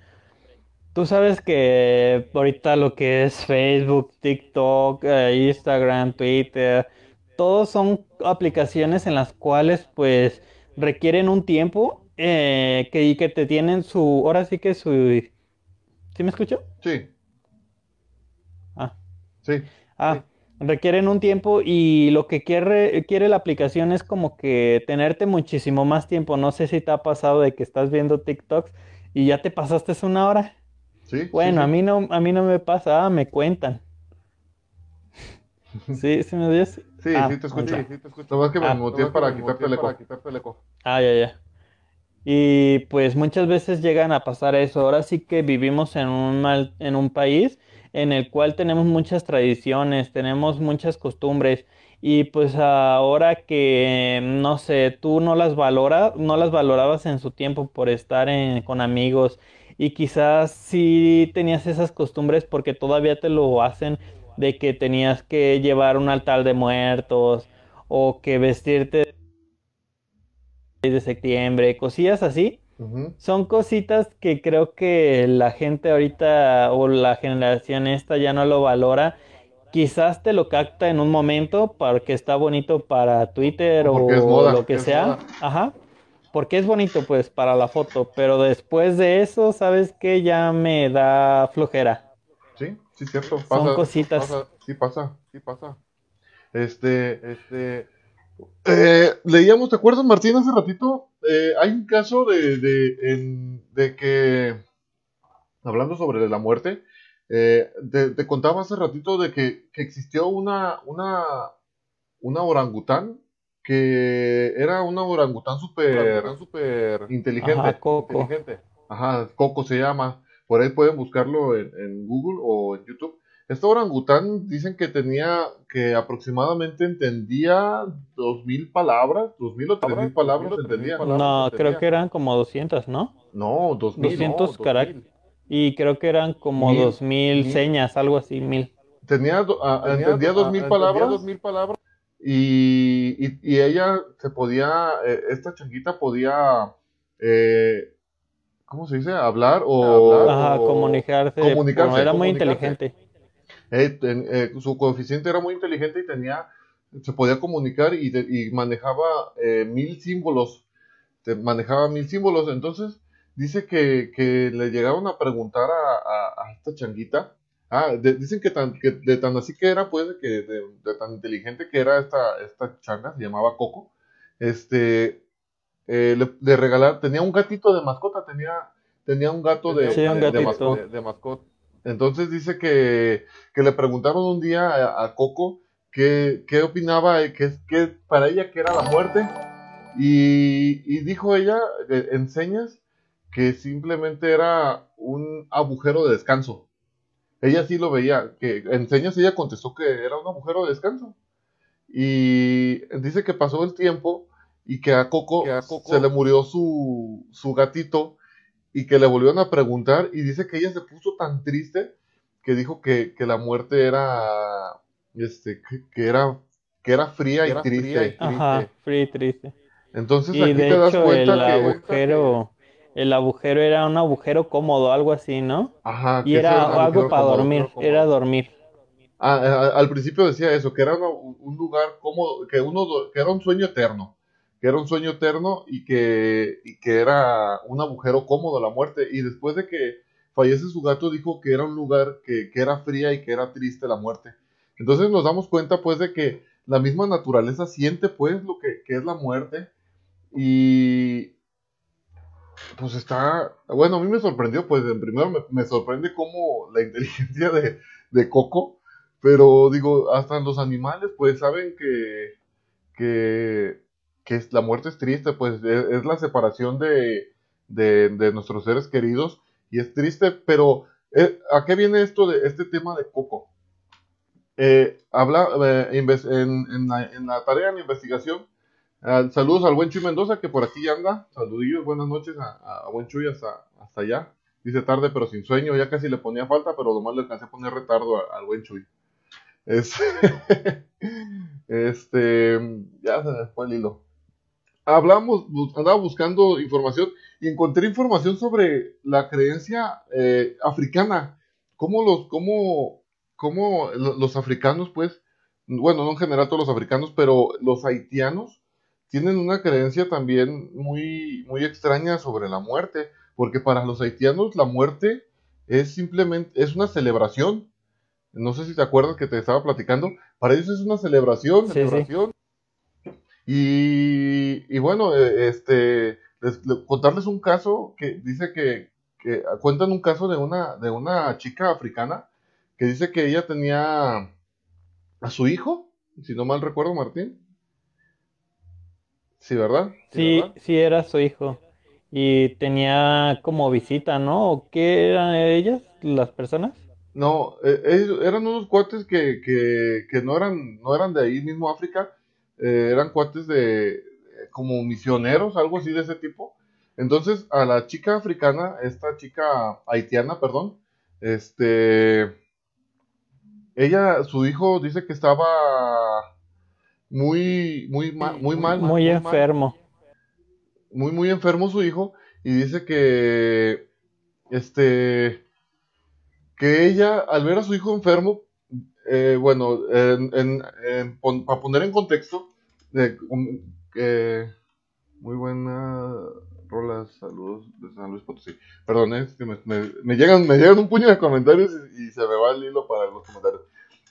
Tú sabes que ahorita lo que es Facebook, TikTok, eh, Instagram, Twitter, todos son aplicaciones en las cuales pues requieren un tiempo eh, que, y que te tienen su, ahora sí que su... ¿Sí me escucho?
Sí.
Ah.
Sí.
Ah, requieren un tiempo y lo que quiere, quiere la aplicación es como que tenerte muchísimo más tiempo. No sé si te ha pasado de que estás viendo TikToks y ya te pasaste una hora.
Sí.
Bueno, a mí no, a mí no me pasa, ah, me cuentan. [laughs] ¿Sí? ¿Sí me oyes?
Sí,
Ah,
sí te escucho, sí te escucho. Nomás que me
Ah.
muteé para quitarte el eco.
Ah, ya, ya. Y pues muchas veces llegan a pasar eso. Ahora sí que vivimos en un mal, en un país en el cual tenemos muchas tradiciones, tenemos muchas costumbres. Y pues ahora que, no sé, tú no las valora, no las valorabas en su tiempo por estar en- con amigos. Y quizás sí tenías esas costumbres porque todavía te lo hacen de que tenías que llevar un altar de muertos o que vestirte de septiembre, cosillas así. Son cositas que creo que la gente ahorita o la generación esta ya no lo valora. Quizás te lo capta en un momento porque está bonito para Twitter
O moda,
lo que sea.
moda.
Ajá. Porque es bonito pues para la foto, pero después de eso, ¿sabes qué? Ya me da flojera.
Sí, cierto.
Son
Pasa,
cositas.
pasa, sí pasa, sí pasa. Este, este, eh, leíamos, ¿te acuerdas, Martín, hace ratito? Eh, hay un caso de, de, en- de que, hablando sobre la muerte, eh, te, te contaba hace ratito de que, que existió una, una, una orangután que era una orangután súper, súper inteligente.
Ajá, Coco.
inteligente. Ajá, Coco se llama. Por ahí pueden buscarlo en, en Google o en YouTube. Esta orangután dicen que tenía, que aproximadamente entendía dos mil palabras, dos mil o tres mil palabras entendía.
No, creo que eran como 200, ¿no?
No, dos mil.
200 caracteres. Y creo que eran como
Mil,
2000
mil.
señas, algo así, mil.
Tenía, do- ah, entendía dos mil palabras. Y, y, y ella se podía, eh, esta changuita podía, eh, ¿cómo se dice? Hablar o
Ajá, comunicarse.
comunicarse,
bueno, era muy inteligente.
Eh, ten- eh, su coeficiente era muy inteligente y tenía, se podía comunicar y, de- y manejaba eh, mil símbolos, te- manejaba mil símbolos, entonces dice que, que le llegaron a preguntar a, a- a esta changuita, ah, de- dicen que, tan, que de tan así que era, pues, que de, de tan inteligente que era esta, esta changa, se llamaba Coco, este, eh, le, le regalar, tenía un gatito de mascota, tenía, tenía un gato de,
Sí, un
de- mascota, de mascota. Entonces dice que, que le preguntaron un día a, a Coco qué, qué opinaba, eh, que, que para ella que era la muerte. Y, y dijo ella eh, en señas que simplemente era un agujero de descanso. Ella sí lo veía, que en señas ella contestó que era un agujero de descanso. Y dice que pasó el tiempo y que a Coco,
Que a Coco-
se le murió su, su gatito y que le volvieron a preguntar y dice que ella se puso tan triste que dijo que, que la muerte era este que, que era que era fría
Que
y
era
triste.
fría y
Ajá, free, triste.
Entonces aquí te das cuenta
el agujero, el agujero era un agujero cómodo, algo así, ¿no?
Ajá.
Y era algo para dormir, era dormir.
Ah, al principio decía eso, que era un lugar cómodo, que uno, que era un sueño eterno, que era un sueño eterno y que, y que era un agujero cómodo la muerte. Y después de que fallece su gato, dijo que era un lugar que, que era fría y que era triste la muerte. Entonces nos damos cuenta pues de que la misma naturaleza siente pues lo que, que es la muerte y pues está, bueno, a mí me sorprendió, pues en primero me, sorprende cómo la inteligencia de, de, Coco, pero digo, hasta los animales pues saben que, que, que la muerte es triste, pues e, es, la separación de, de, nuestros seres queridos y es triste, pero eh, ¿a qué viene esto de este tema de Coco? Eh, habla eh, en, la, en, la, tarea de investigación saludos al buen Chuy Mendoza, que por aquí anda. Saludillos, buenas noches a, buen Chuy hasta, hasta allá. Dice tarde pero sin sueño, ya casi le ponía falta, pero nomás le alcancé a poner retardo al buen Chuy. Este, [laughs] este, ya se me fue el hilo. Hablamos, andaba buscando información y encontré información sobre la creencia eh, africana. Cómo los, cómo, cómo los africanos, pues, bueno, no en general todos los africanos, pero los haitianos tienen una creencia también muy, muy extraña sobre la muerte, porque para los haitianos la muerte es simplemente, es una celebración. No sé si te acuerdas que te estaba platicando, para ellos es una celebración, celebración. Y, y, bueno, e, este, contarles un caso que dice que, que, cuentan un caso de una, de una chica africana que dice que ella tenía a su hijo, si no mal recuerdo, Martín, Sí, ¿verdad?
Sí, sí, era su hijo. Y tenía como visita, ¿no? ¿Qué eran ellas, las personas?
No, eh, eran unos cuates que, que, que, no, eran, no eran de ahí mismo África, eh, eran cuates de como misioneros, algo así de ese tipo. Entonces, a la chica africana, esta chica haitiana, perdón, este, ella, su hijo dice que estaba muy, muy, mal, muy mal.
Muy, enfermo.
muy, muy enfermo su hijo. Y dice que, este, que ella, al ver a su hijo enfermo, eh, bueno, en, para poner en contexto, eh, muy buena rola, saludos de San Luis Potosí. Perdón, es que me, llegan, me llegan un puño de comentarios y, se me va el hilo para los comentarios.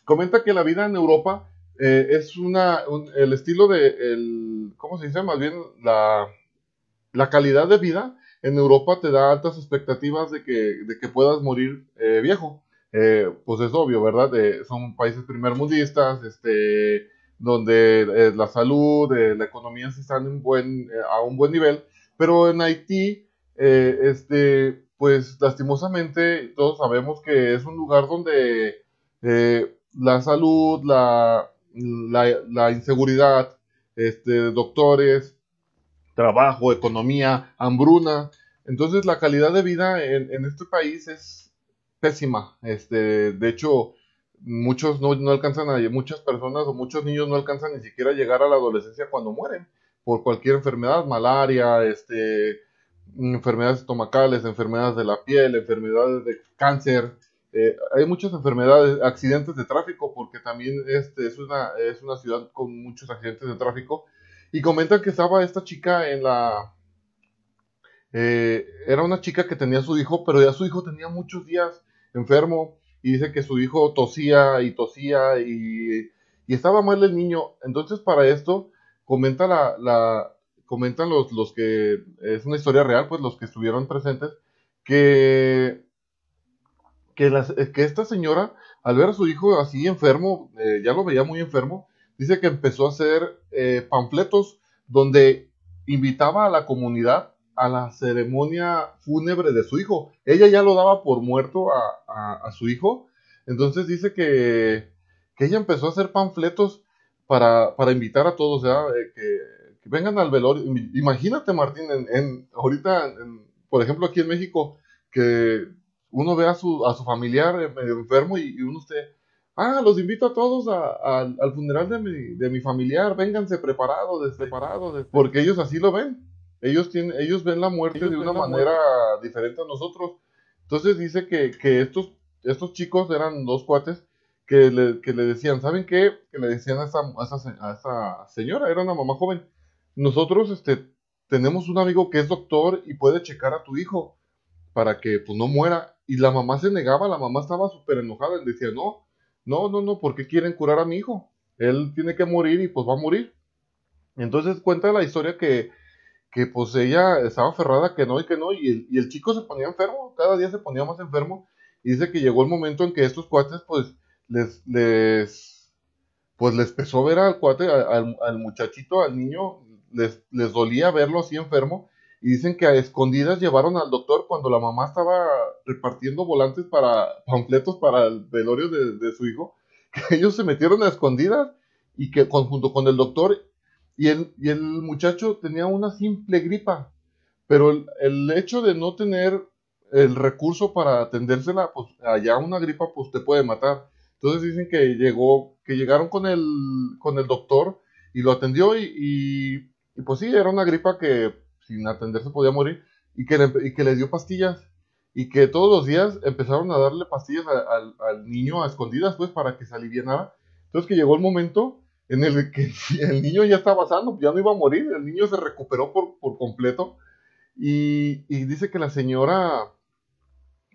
Comenta que la vida en Europa eh, es una, el estilo de, el, ¿cómo se dice? Más bien la, la calidad de vida en Europa te da altas expectativas de que, de que puedas morir eh, viejo. Eh, pues es obvio, ¿verdad? son países primermundistas, este, donde la salud, la economía están en buen, a un buen nivel, pero en Haití, este, pues lastimosamente todos sabemos que es un lugar donde la salud, la, la, inseguridad, este, doctores, trabajo, economía, hambruna. Entonces la calidad de vida en, este país es pésima. Este, de hecho, muchos no, no, alcanzan a, muchas personas o muchos niños no alcanzan ni siquiera a llegar a la adolescencia cuando mueren por cualquier enfermedad, malaria, este, enfermedades estomacales, enfermedades de la piel, enfermedades de cáncer, eh, hay muchas enfermedades, accidentes de tráfico, porque también este, es, una, es una ciudad con muchos accidentes de tráfico. Y comentan que estaba esta chica en la... Eh, era una chica que tenía su hijo, pero ya su hijo tenía muchos días enfermo y dice que su hijo tosía y tosía y, y estaba mal el niño. Entonces para esto comenta la, la comentan los, los que es una historia real, pues los que estuvieron presentes, que que, que esta señora, al ver a su hijo así enfermo, eh, ya lo veía muy enfermo, dice que empezó a hacer eh, panfletos donde invitaba a la comunidad a la ceremonia fúnebre de su hijo. Ella ya lo daba por muerto a, su hijo. Entonces dice que, que, ella empezó a hacer panfletos para, para invitar a todos, que, vengan al velorio. Imagínate, Martín, en, ahorita, por ejemplo, aquí en México, que uno ve a su, a su familiar eh, medio enfermo y, uno usted, ah, los invito a todos al funeral de mi, de mi familiar, vénganse preparados, porque ellos así lo ven. Ellos, tienen, ellos ven la muerte de una manera diferente a nosotros. Entonces dice que, que estos, estos chicos eran dos cuates que le, que le decían, ¿saben qué? Que le decían a esa, a, esa, a esa, señora, era una mamá joven, nosotros este, tenemos un amigo que es doctor y puede checar a tu hijo para que pues no muera. Y la mamá se negaba, la mamá estaba súper enojada, y decía, no, no, no, no, ¿por qué quieren curar a mi hijo? Él tiene que morir y pues va a morir. Entonces cuenta la historia que, que pues ella estaba aferrada que no y que no, y el, y el chico se ponía enfermo, cada día se ponía más enfermo, y dice que llegó el momento en que estos cuates pues les, les, pues les pesó ver al cuate, al, al muchachito, al niño, les, les dolía verlo así enfermo, y dicen que a escondidas llevaron al doctor cuando la mamá estaba repartiendo volantes para panfletos para el velorio de, su hijo, [laughs] que ellos se metieron a escondidas y que junto con el doctor y el, muchacho tenía una simple gripa, pero el, hecho de no tener el recurso para atendérsela, pues allá una gripa pues te puede matar. Entonces dicen que llegó, que llegaron con el, con el doctor y lo atendió y, pues sí, era una gripa que sin atenderse podía morir, y que, le, y que le dio pastillas, y que todos los días empezaron a darle pastillas al niño a escondidas, pues, para que se aliviara. Entonces que llegó el momento en el que [laughs] el niño ya estaba sano, ya no iba a morir, el niño se recuperó por, por completo, y, y, dice que la señora,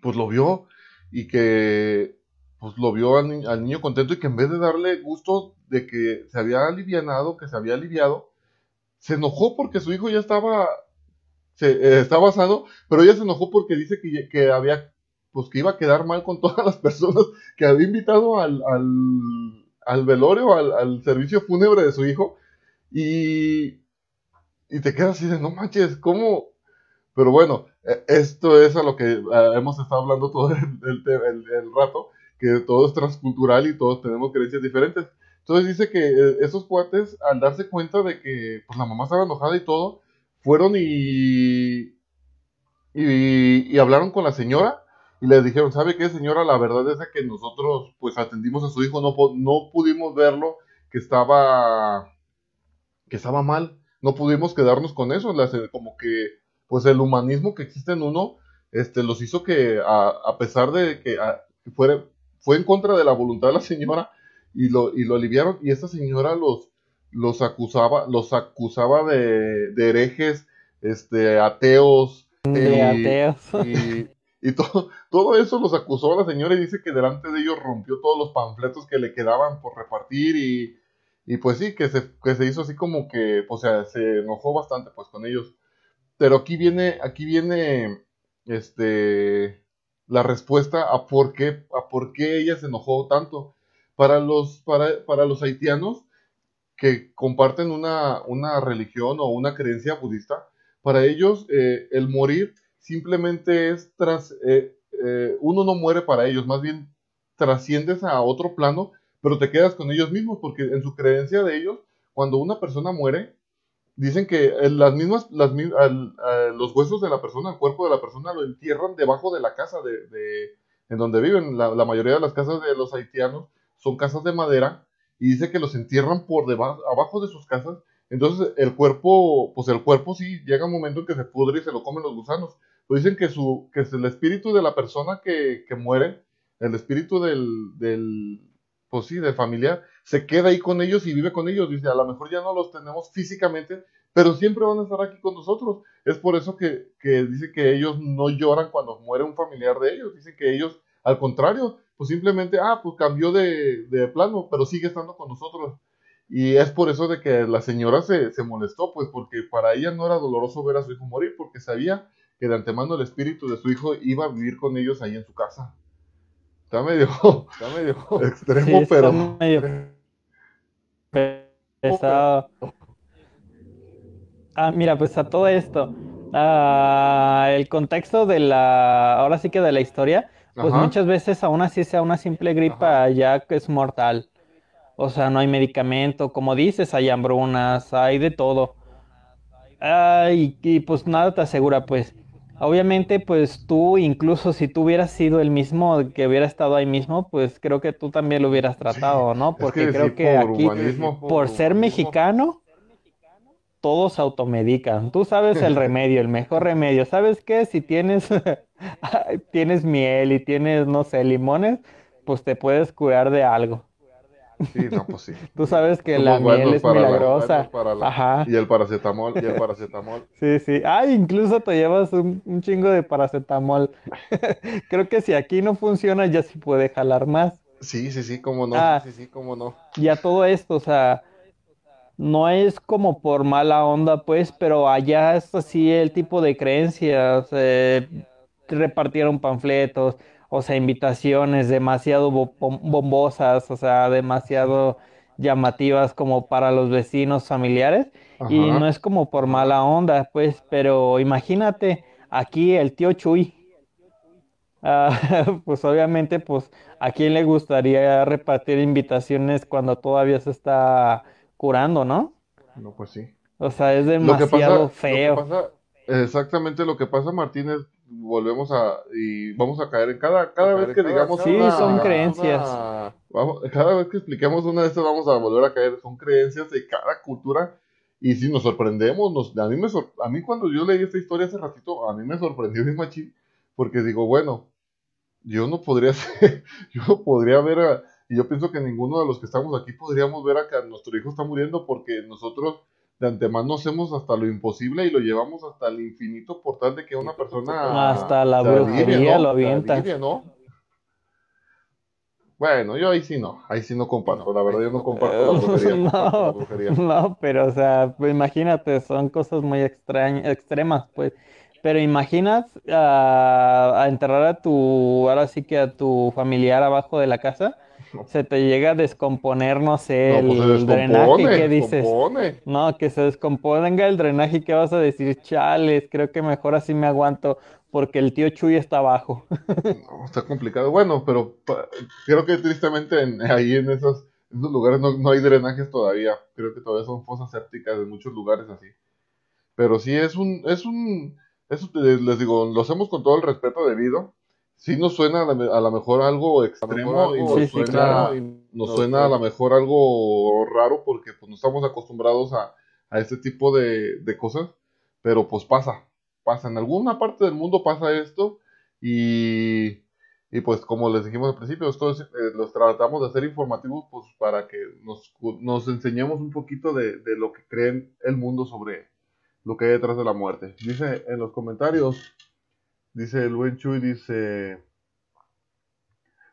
pues, lo vio, y que, pues, lo vio al, al niño contento, y que en vez de darle gusto de que se había alivianado, que se había aliviado, se enojó porque su hijo ya estaba se, eh, está basado, pero ella se enojó porque dice que, que, había, pues que iba a quedar mal con todas las personas que había invitado al, al, al velorio, al, al, servicio fúnebre de su hijo, y, y te quedas así de, no manches, ¿cómo? Pero bueno, e, esto es a lo que hemos estado hablando todo el, el, el, rato, que todo es transcultural y todos tenemos creencias diferentes. Entonces dice que eh, esos cuates, al darse cuenta de que pues, la mamá estaba enojada y todo, fueron y, y, hablaron con la señora y le dijeron, ¿sabe qué señora? La verdad es que nosotros pues atendimos a su hijo, no, no pudimos verlo que estaba, que estaba mal, no pudimos quedarnos con eso, como que pues el humanismo que existe en uno, este, los hizo que a, pesar de que, fue, fue en contra de la voluntad de la señora y lo, y lo aliviaron y esta señora los, los acusaba, los acusaba de, de herejes, este, ateos.
De ateos.
Y, y todo, [laughs] todo eso los acusó a la señora y dice que delante de ellos rompió todos los panfletos que le quedaban por repartir y, y pues sí, que se, que se hizo así como que, o sea, se enojó bastante pues con ellos. Pero aquí viene, aquí viene, este, la respuesta a por qué, a por qué ella se enojó tanto. Para los, para, para los haitianos, que comparten una, una religión o una creencia budista, para ellos eh, el morir simplemente es tras, eh, eh, uno no muere para ellos, más bien trasciendes a otro plano, pero te quedas con ellos mismos, porque en su creencia de ellos, cuando una persona muere, dicen que las mismas, las, los huesos de la persona, el cuerpo de la persona lo entierran debajo de la casa de, de en donde viven. La, la, mayoría de las casas de los haitianos son casas de madera y dice que los entierran por debajo, abajo de sus casas. Entonces el cuerpo, pues el cuerpo sí llega un momento en que se pudre y se lo comen los gusanos. Pues dicen que su, que es el espíritu de la persona que, que muere, el espíritu del, del, pues sí, del familiar, se queda ahí con ellos y vive con ellos. Dice, a lo mejor ya no los tenemos físicamente, pero siempre van a estar aquí con nosotros. Es por eso que, que dice que ellos no lloran cuando muere un familiar de ellos. Dicen que ellos, al contrario, pues simplemente, ah, pues cambió de, de plano, pero sigue estando con nosotros. Y es por eso de que la señora se, se, molestó, pues porque para ella no era doloroso ver a su hijo morir, porque sabía que de antemano el espíritu de su hijo iba a vivir con ellos ahí en su casa. Está medio, [laughs] está medio extremo, pero... Medio
Ah, mira, pues a todo esto, ah, el contexto de la, ahora sí que de la historia, pues muchas veces aún así sea una simple gripa ya que es mortal. O sea, no hay medicamento, como dices, hay hambrunas, hay de todo. Ay, y pues nada te asegura, pues. Obviamente, pues tú, incluso si tú hubieras sido el mismo que hubiera estado ahí mismo, pues creo que tú también lo hubieras tratado, ¿no? Porque creo que aquí, por ser mexicano, todos automedican. Tú sabes el remedio, el mejor remedio. ¿Sabes qué? Si tienes, [laughs] tienes miel y tienes, no sé, limones, pues te puedes curar de algo.
Sí, no, pues sí. [laughs]
Tú sabes que la miel es milagrosa.
Ajá. Y el paracetamol, y el paracetamol. [laughs]
Sí, sí. Ah, incluso te llevas un, chingo de paracetamol. [laughs] Creo que si aquí no funciona, ya sí puede jalar más.
Sí, sí, sí, cómo no. Ah, sí, sí, cómo no.
Ya todo esto, o sea, no es como por mala onda, pues, pero allá es así el tipo de creencias. Eh, repartieron panfletos o sea, invitaciones demasiado bombosas, o sea, demasiado llamativas como para los vecinos familiares y no es como por mala onda, pues, pero imagínate aquí el tío Chuy. Ah, [laughs] pues obviamente, pues, ¿a quién le gustaría repartir invitaciones cuando todavía se está curando, no?
No, pues sí.
O sea, es demasiado feo.
exactamente lo que pasa, Martínez, volvemos a y vamos a caer en cada cada vez que digamos
sí son creencias.
Vamos, cada vez que expliquemos una de estas vamos a volver a caer. Son creencias de cada cultura. Y si nos sorprendemos nos a mí me a mí cuando yo leí esta historia hace ratito a mí me sorprendió mi machín porque digo bueno yo no podría [laughs] ser yo no podría ver a, y yo pienso que ninguno de los que estamos aquí podríamos ver a que nuestro hijo está muriendo porque nosotros de antemano hacemos hasta lo imposible y lo llevamos hasta el infinito por tal de que una persona
hasta la brujería lo avienta.
¿no? bueno yo ahí sí no ahí sí no comparto la verdad yo no comparto la brujería, [laughs]
no, pero o sea pues imagínate son cosas muy extrañas extremas pues. Pero imaginas a enterrar a tu ahora sí que a tu familiar abajo de la casa se te llega a descomponer, no sé, pues el drenaje, ¿qué dices? No, que se descomponga el drenaje, ¿qué vas a decir? Chales, creo que mejor así me aguanto, porque el tío Chuy está abajo. [laughs]
no, está complicado. Bueno, pero creo que tristemente [laughs] ahí en esos, esos lugares no, hay drenajes todavía. Creo que todavía son fosas sépticas en muchos lugares así. Pero sí es un, es un, eso les digo, lo hacemos con todo el respeto debido sí nos suena a lo mejor algo extremo y nos, suena, nos suena a lo mejor algo raro porque pues no estamos acostumbrados a, a este tipo de, de, cosas, pero pues pasa, pasa, en alguna parte del mundo pasa esto y, y pues como les dijimos al principio, esto eh, los tratamos de hacer informativos pues para que nos, nos enseñemos un poquito de, de lo que creen el mundo sobre lo que hay detrás de la muerte. Dice en los comentarios Dice el buen Chuy, dice,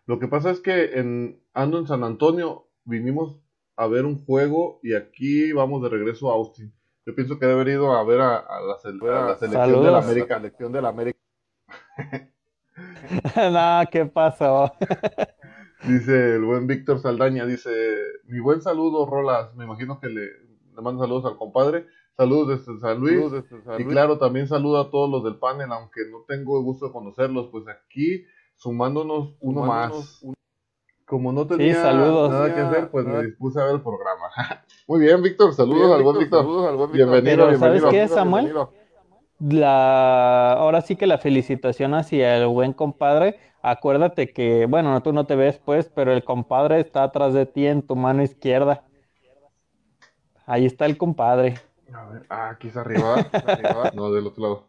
lo que pasa es que en, ando en San Antonio, vinimos a ver un juego y aquí vamos de regreso a Austin. Yo pienso que debe haber ido a ver a, la, selección de la América. Selección de la América. [laughs]
no, ¿qué pasó? [laughs]
dice el buen Víctor Saldaña, dice, mi buen saludo, Rolas, me imagino que le, le mando saludos al compadre. Saludos desde San Luis. Y claro, también saludo a todos los del panel, aunque no tengo el gusto de conocerlos, pues aquí sumándonos uno más. Como no tenía nada que hacer, pues me dispuse a ver el programa. [laughs] Muy bien, Víctor, saludos, al, buen Víctor. Bienvenido, bienvenido.
¿Sabes qué, Samuel? La, ahora sí que la felicitación hacia el buen compadre. Acuérdate que, bueno, tú no te ves pues, pero el compadre está atrás de ti en tu mano izquierda. Ahí está el compadre.
A ver, ah, aquí está arriba, arriba. [laughs] No, del otro lado.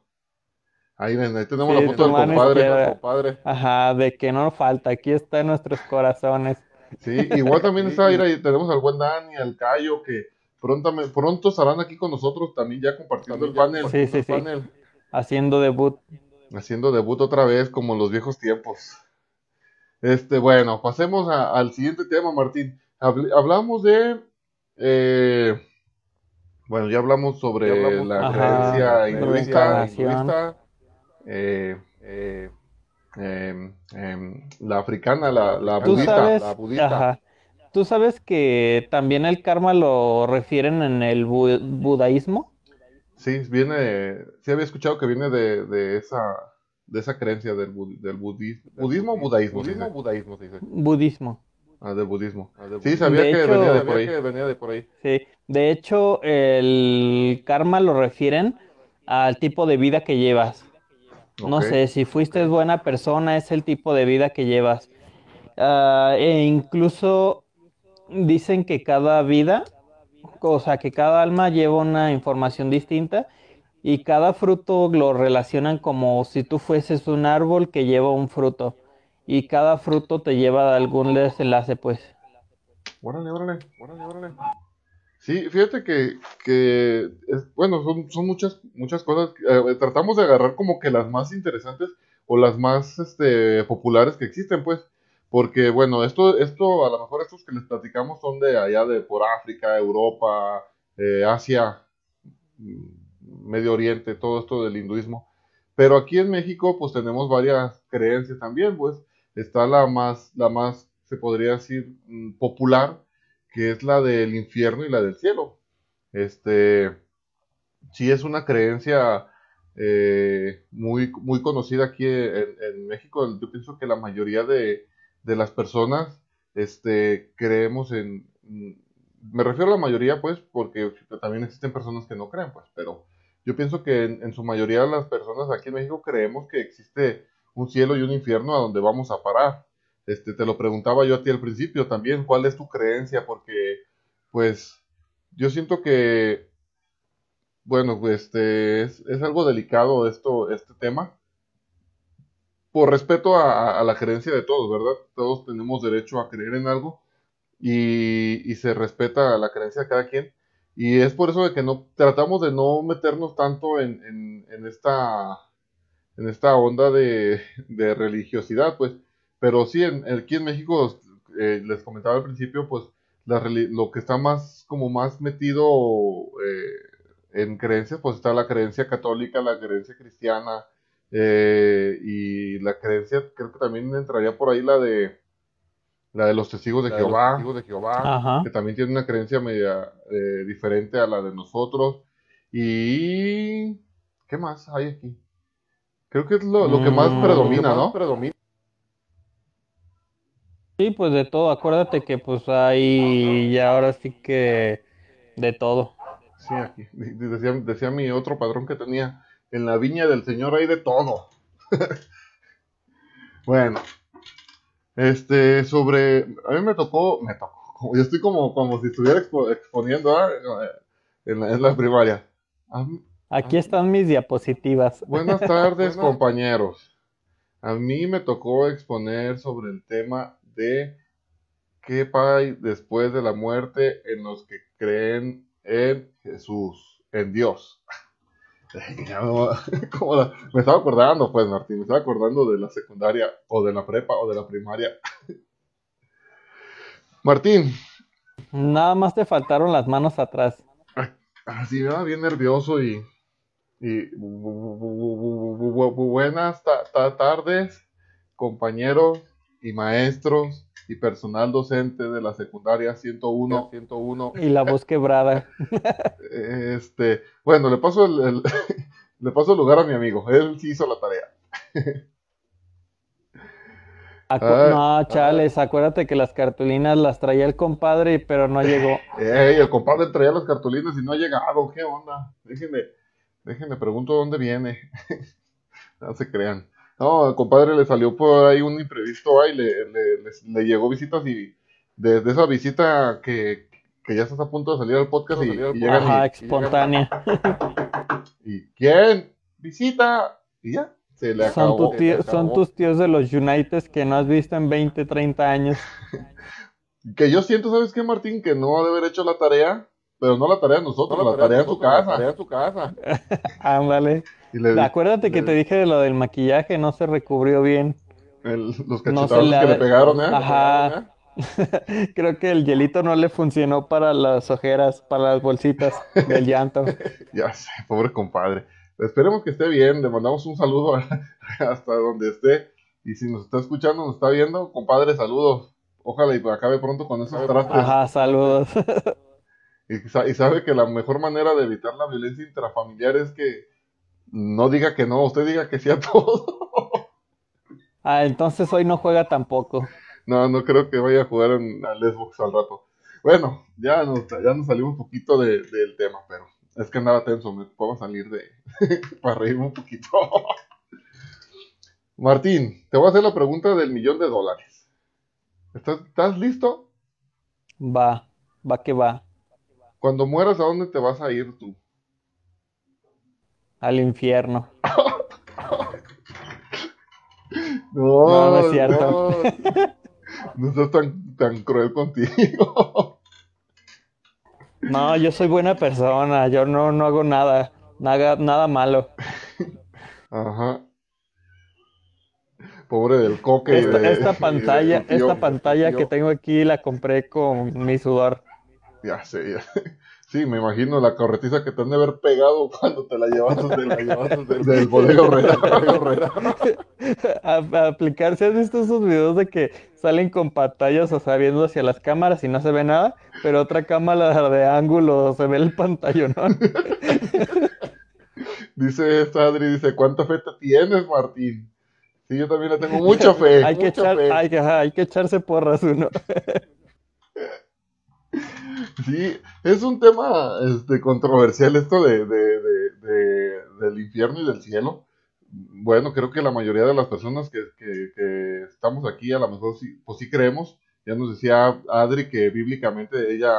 Ahí, ven, ahí tenemos la foto del compadre, compadre.
Ajá, de que no falta, aquí está en nuestros corazones.
Sí, igual también [laughs] está ahí, tenemos al buen Dani, al Cayo, que pronto, pronto estarán aquí con nosotros también ya compartiendo el panel.
Sí, sí, sí. Haciendo debut.
Haciendo debut otra vez, como en los viejos tiempos. Este, bueno, pasemos al siguiente tema, Martín. hablamos de eh, bueno, ya hablamos sobre la creencia hinduista, eh, eh, em, em, la africana, la, la budista.
¿Tú sabes que también el karma lo refieren en el budaísmo?
Sí, viene, sí había escuchado que viene de, de esa de esa creencia del, del budismo, budismo o budaísmo, budismo,
budaísmo, Budismo.
Ah, de budismo. Ah, sí, sabía, que, venía de por ahí. venía de por ahí.
Sí, de hecho, el karma lo refieren al tipo de vida que llevas. No sé, si fuiste buena persona, es el tipo de vida que llevas. Ah, e incluso dicen que cada vida, o sea, que cada alma lleva una información distinta y cada fruto lo relacionan como si tú fueses un árbol que lleva un fruto y cada fruto te lleva a algún desenlace, pues.
Órale, órale, órale, órale. Sí, fíjate que, que bueno, son, son, muchas, muchas cosas. Eh, tratamos de agarrar como que las más interesantes o las más este, populares que existen, pues. Porque, bueno, esto, esto, a lo mejor estos que les platicamos son de allá de por África, Europa, eh, Asia, mm, Medio Oriente, todo esto del hinduismo. Pero aquí en México, pues tenemos varias creencias también, pues. Está la más, la más, se podría decir, mm, popular, que es la del infierno y la del cielo. Este, sí es una creencia eh, muy, muy conocida aquí en, México. Yo pienso que la mayoría de, las personas este, creemos en... Me refiero a la mayoría, pues, porque también existen personas que no creen, pues, pero yo pienso que en, en su mayoría de las personas aquí en México creemos que existe un cielo y un infierno a donde vamos a parar. Este, te lo preguntaba yo a ti al principio también, ¿cuál es tu creencia? Porque, pues, yo siento que, bueno, pues, este, es, algo delicado esto, este tema, por respeto a, la creencia de todos, ¿verdad? Todos tenemos derecho a creer en algo y, se respeta la creencia de cada quien. Y es por eso de que no tratamos de no meternos tanto en, en, esta en esta onda de, de religiosidad, pues pero sí, en, aquí en México, eh, les comentaba al principio, pues lo que está más, como más metido eh, en creencias, pues está la creencia católica, la creencia cristiana, eh, y la creencia, creo que también entraría por ahí la de la de los testigos de Jehová, de Jehová que también tiene una creencia media diferente a la de nosotros. Y ¿qué más hay aquí? Creo que es lo, lo que más mm. predomina, ¿no? Predomina.
Sí, pues de todo, acuérdate que pues hay ya ahora sí que de todo.
Sí, aquí decía, decía mi otro padrón que tenía, en la viña del Señor hay de todo. [laughs] bueno, este, sobre, a mí me tocó, me tocó, yo estoy como, como si estuviera exponiendo ¿ah? en, la, en, la, primaria.
Aquí están mis diapositivas.
Buenas tardes, compañeros. A mí me tocó exponer sobre el tema de qué hay después de la muerte en los que creen en Jesús, en Dios. [laughs] [laughs] me estaba acordando, pues, Martín, me estaba acordando de la secundaria, o de la prepa, o de la primaria. [laughs] Martín.
Nada más te faltaron las manos atrás.
Así, va bien nervioso y. y buenas tardes, compañeros y maestros y personal docente de la secundaria 101, 101.
Y la voz quebrada.
Este, bueno, le paso el, le paso el lugar a mi amigo. Él sí hizo la tarea.
no, chales, acuérdate que las cartulinas las traía el compadre, pero no llegó.
Ey, el compadre traía las cartulinas y no ha llegado. ¿Qué onda? Déjenme, déjenme pregunto dónde viene. [laughs] no se crean. No, compadre le salió por ahí un imprevisto ahí, le, le, llegó visitas y desde esa visita que, ya estás a punto de salir al podcast y, y
Ajá, espontánea. [laughs]
Y, quién? Visita. Y ya, se le acabó.
Son, tus tíos de los United que no has visto en 20, 30 años. [laughs]
que yo siento, ¿sabes qué, Martín? Que no ha de haber hecho la tarea, pero no la tarea de nosotros, la, tarea, en su casa. La tarea en su casa.
Ándale. Acuérdate que te dije de lo del maquillaje, no se recubrió bien.
los cachetados que le pegaron, ¿eh?
Ajá. [laughs] Creo que el hielito no le funcionó para las ojeras, para las bolsitas del llanto. [laughs]
ya sé, pobre compadre. Esperemos que esté bien, le mandamos un saludo [laughs] hasta donde esté. Y si nos está escuchando, nos está viendo, compadre, saludos. Ojalá y acabe pronto con esos trastos.
Ajá, saludos.
Y sabe que la mejor manera de evitar la violencia intrafamiliar es que no diga que no, usted diga que sí a [laughs] todo.
ah, entonces hoy no juega tampoco.
No, no creo que vaya a jugar en al Xbox al rato. Bueno, ya nos, ya nos salimos un poquito del tema, pero es que andaba tenso, me puedo salir de... [laughs] para reírme un poquito. [laughs] Martín, te voy a hacer la pregunta del millón de dólares. ¿Estás, listo?
Va, va que va.
Cuando mueras, ¿a dónde te vas a ir tú?
Al infierno. [laughs]
no, no, es cierto. No, estás tan, tan cruel contigo. [laughs]
no, yo soy buena persona, yo no, no hago nada, nada, nada malo.
Ajá pobre del coque.
Esta, esta pantalla, esta pantalla que tengo aquí la compré con mi sudor.
Ya sé, ya. [laughs] Sí, me imagino la corretiza que te han de haber pegado cuando te la llevaste de la del, del bodega
A, aplicarse, ¿has visto esos videos de que salen con pantallas, o sea, viendo hacia las cámaras y no se ve nada, pero otra cámara de ángulo se ve el pantalla, [laughs] ¿no?
dice esta Adri, dice, ¿cuánta fe te tienes, Martín? Sí, yo también le tengo mucha [laughs] fe.
hay, que hay, que, echarse porras uno.
Sí, es un tema este, controversial esto de, del infierno y del cielo. Bueno, creo que la mayoría de las personas que, estamos aquí a lo mejor sí, pues sí creemos. Ya nos decía Adri que bíblicamente ella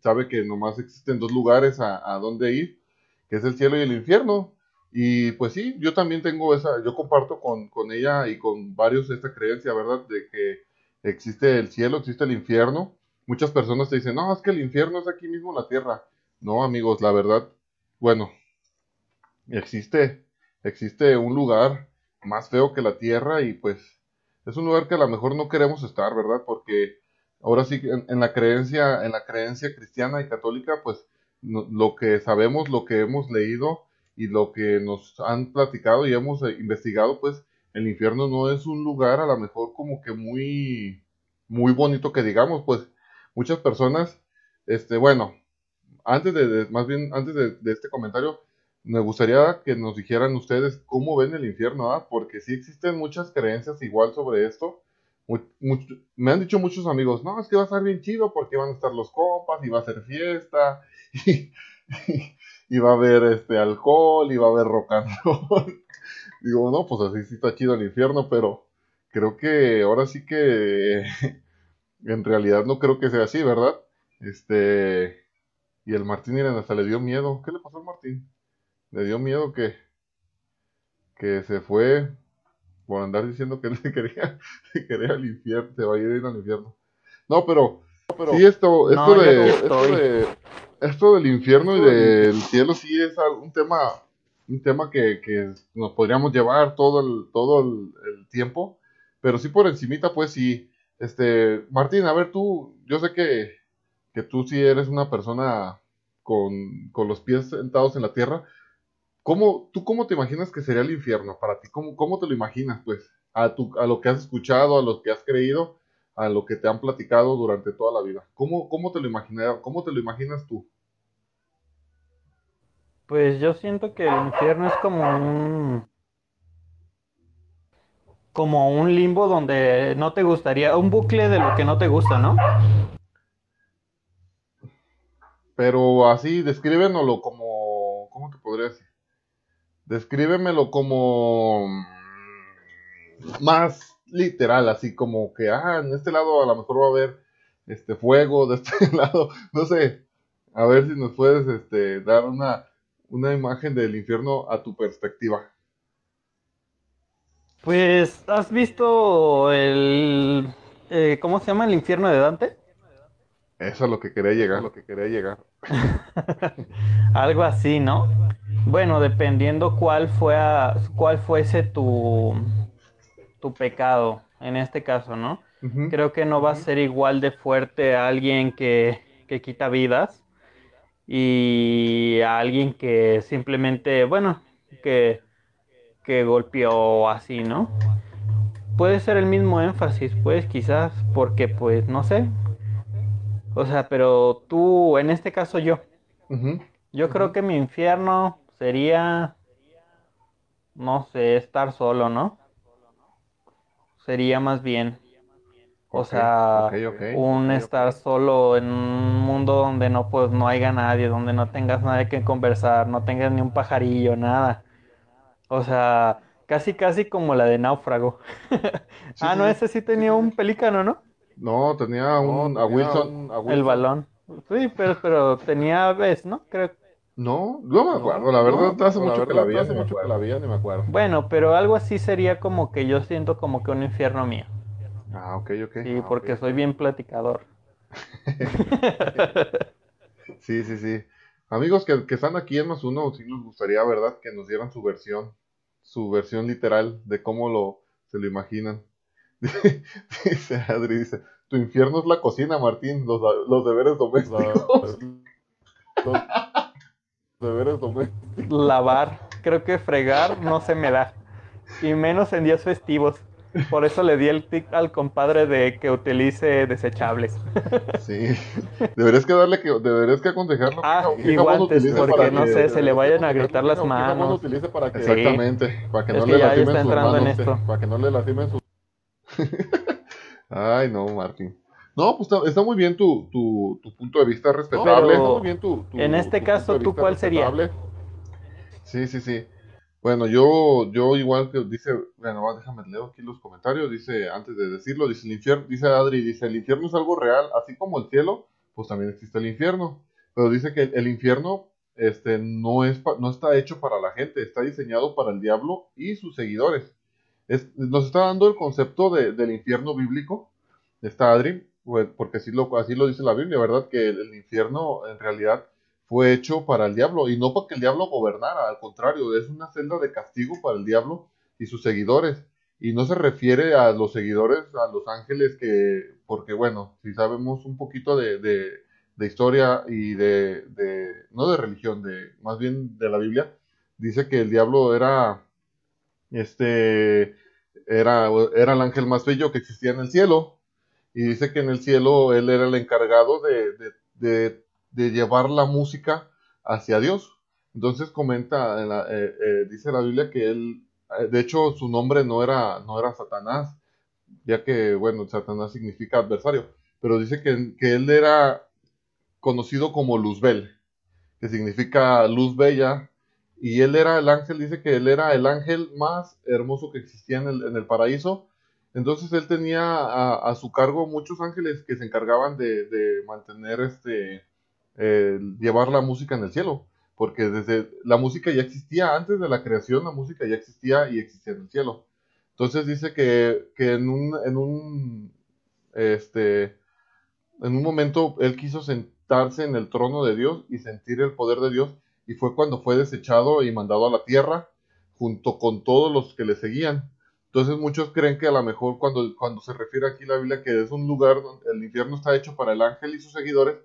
sabe que nomás existen dos lugares a, a donde ir, que es el cielo y el infierno. Y pues sí, yo también tengo esa, yo comparto con, ella y con varios esta creencia, ¿verdad? De que existe el cielo, existe el infierno. Muchas personas te dicen, no, es que el infierno es aquí mismo la tierra. No, amigos, la verdad, bueno, existe, existe un lugar más feo que la tierra y pues es un lugar que a lo mejor no queremos estar, ¿verdad? Porque ahora sí, en, en la creencia, en la creencia cristiana y católica, pues lo que sabemos, lo que hemos leído, y lo que nos han platicado y hemos eh, investigado, pues el infierno no es un lugar a lo mejor como que muy, muy bonito que digamos, pues muchas personas, este, bueno, antes de, más bien, antes de, este comentario, me gustaría que nos dijeran ustedes cómo ven el infierno, ¿ah? porque sí existen muchas creencias igual sobre esto. me han dicho muchos amigos, no, es que va a estar bien chido porque van a estar los copas y va a ser fiesta. [laughs] Y, y va a haber este alcohol y va a haber rock and roll. [laughs] Digo, no, pues así sí está chido el infierno, pero creo que ahora sí que en realidad no creo que sea así, ¿verdad? Este y el Martín miren, hasta le dio miedo. ¿Qué le pasó al Martín? Le dio miedo que que se fue por andar diciendo que [laughs] él se quería, se quería al infierno, se va a ir al infierno. No, pero, pero sí esto, esto de, esto de esto del infierno y del cielo sí es un tema, un tema que, nos podríamos llevar todo el, todo el, tiempo, pero sí por encimita, pues sí. Este, Martín, a ver tú, yo sé que, que tú sí eres una persona con, con, los pies sentados en la tierra. ¿Cómo, ¿Tú cómo te imaginas que sería el infierno para ti? ¿Cómo, cómo te lo imaginas, pues? A, tu, a lo que has escuchado, a lo que has creído a lo que te han platicado durante toda la vida. ¿Cómo, cómo te lo cómo te lo imaginas tú?
Pues yo siento que el infierno es como un como un limbo donde no te gustaría, un bucle de lo que no te gusta, ¿no?
Pero así, descríbenoslo como, ¿cómo te podría decir? Descríbemelo como más literal, así como que, ah, en este lado a lo mejor va a haber este fuego, de este [laughs] lado, no sé, a ver si nos puedes este, dar una, una imagen del infierno a tu perspectiva.
Pues, ¿has visto el, eh, ¿cómo se llama el infierno de Dante?
Eso es lo que quería llegar, lo que quería llegar. [laughs]
Algo así, ¿no? Bueno, dependiendo cuál fue cuál fuese tu tu pecado, en este caso, ¿no? Creo que no va a ser igual de fuerte a alguien que, quita vidas y a alguien que simplemente, bueno, que, que golpeó así, ¿no? Puede ser el mismo énfasis, pues quizás, porque pues no sé. O sea, pero tú, en este caso yo. Yo creo que mi infierno sería, no sé, estar solo, ¿no? sería más bien. O sea, un estar solo en un mundo donde no pues no haya nadie, donde no tengas nadie que conversar, no tengas ni un pajarillo, nada. O sea, Casi, casi como la de Náufrago. [laughs] ah, no, ese sí tenía un pelícano, ¿no?
No, tenía un, a, Wilson,
El balón. Sí, pero, pero tenía aves, ¿no? Creo.
No, no me acuerdo, la verdad, hace mucho que la vi, hace mucho que la vi, ni me acuerdo.
Bueno, pero algo así sería como que yo siento como que un infierno mío.
Ah, ok, ok.
Sí,
ah,
porque soy bien platicador. [laughs]
sí, sí, sí. Amigos que, que, están aquí en más uno, sí nos gustaría, ¿verdad? Que nos dieran su versión, su versión literal de cómo lo, se lo imaginan. [laughs] dice Adri, dice, tu infierno es la cocina, Martín, los, los deberes domésticos. [laughs] los deberes domésticos.
Lavar, creo que fregar no se me da. Y menos en días festivos. Por eso le di el tic al compadre de que utilice desechables.
Sí. Deberías que darle que deberías que aconsejarlo.
Ah, y guantes, porque no sé, se le vayan a gritar las manos.
Para que... Exactamente, para que no le lastimen sus manos. Para que no le lastimen sus Ay, no, Martín. No, pues está, muy bien tu, tu, tu, punto de vista respetable. está muy bien tu,
en este caso, ¿tú cuál sería?
Sí, sí, sí. Bueno, yo, yo igual que dice, bueno, déjame leer aquí los comentarios, dice, antes de decirlo, dice el infierno, dice Adri, dice, el infierno es algo real, así como el cielo, pues también existe el infierno. Pero dice que el, infierno este, no, es no está hecho para la gente, está diseñado para el diablo y sus seguidores. nos está dando el concepto de, del infierno bíblico, está Adri, pues, porque así lo, así lo dice la Biblia, ¿verdad? Que el infierno en realidad fue hecho para el diablo y no para que el diablo gobernara, al contrario, es una celda de castigo para el diablo y sus seguidores. Y no se refiere a los seguidores, a los ángeles que, porque bueno, si sabemos un poquito de, de, historia y de, de, no de religión, de, más bien de la Biblia, dice que el diablo era, este, era, era el ángel más bello que existía en el cielo. Y dice que en el cielo él era el encargado de, de llevar la música hacia Dios. Entonces comenta, eh, eh, dice la Biblia que él, eh, de hecho su nombre no era, no era Satanás, ya que, bueno, Satanás significa adversario, pero dice que, que él era conocido como Luzbel, que significa luz bella, y él era el ángel, dice que él era el ángel más hermoso que existía en el, en el paraíso, entonces él tenía a, su cargo muchos ángeles que se encargaban de, de mantener este, llevar la música en el cielo, porque desde la música ya existía antes de la creación, la música ya existía y existía en el cielo. Entonces dice que, que en un, en un, este, en un momento él quiso sentarse en el trono de Dios y sentir el poder de Dios y fue cuando fue desechado y mandado a la tierra junto con todos los que le seguían. Entonces muchos creen que a lo mejor cuando, cuando se refiere aquí la Biblia que es un lugar donde el infierno está hecho para el ángel y sus seguidores,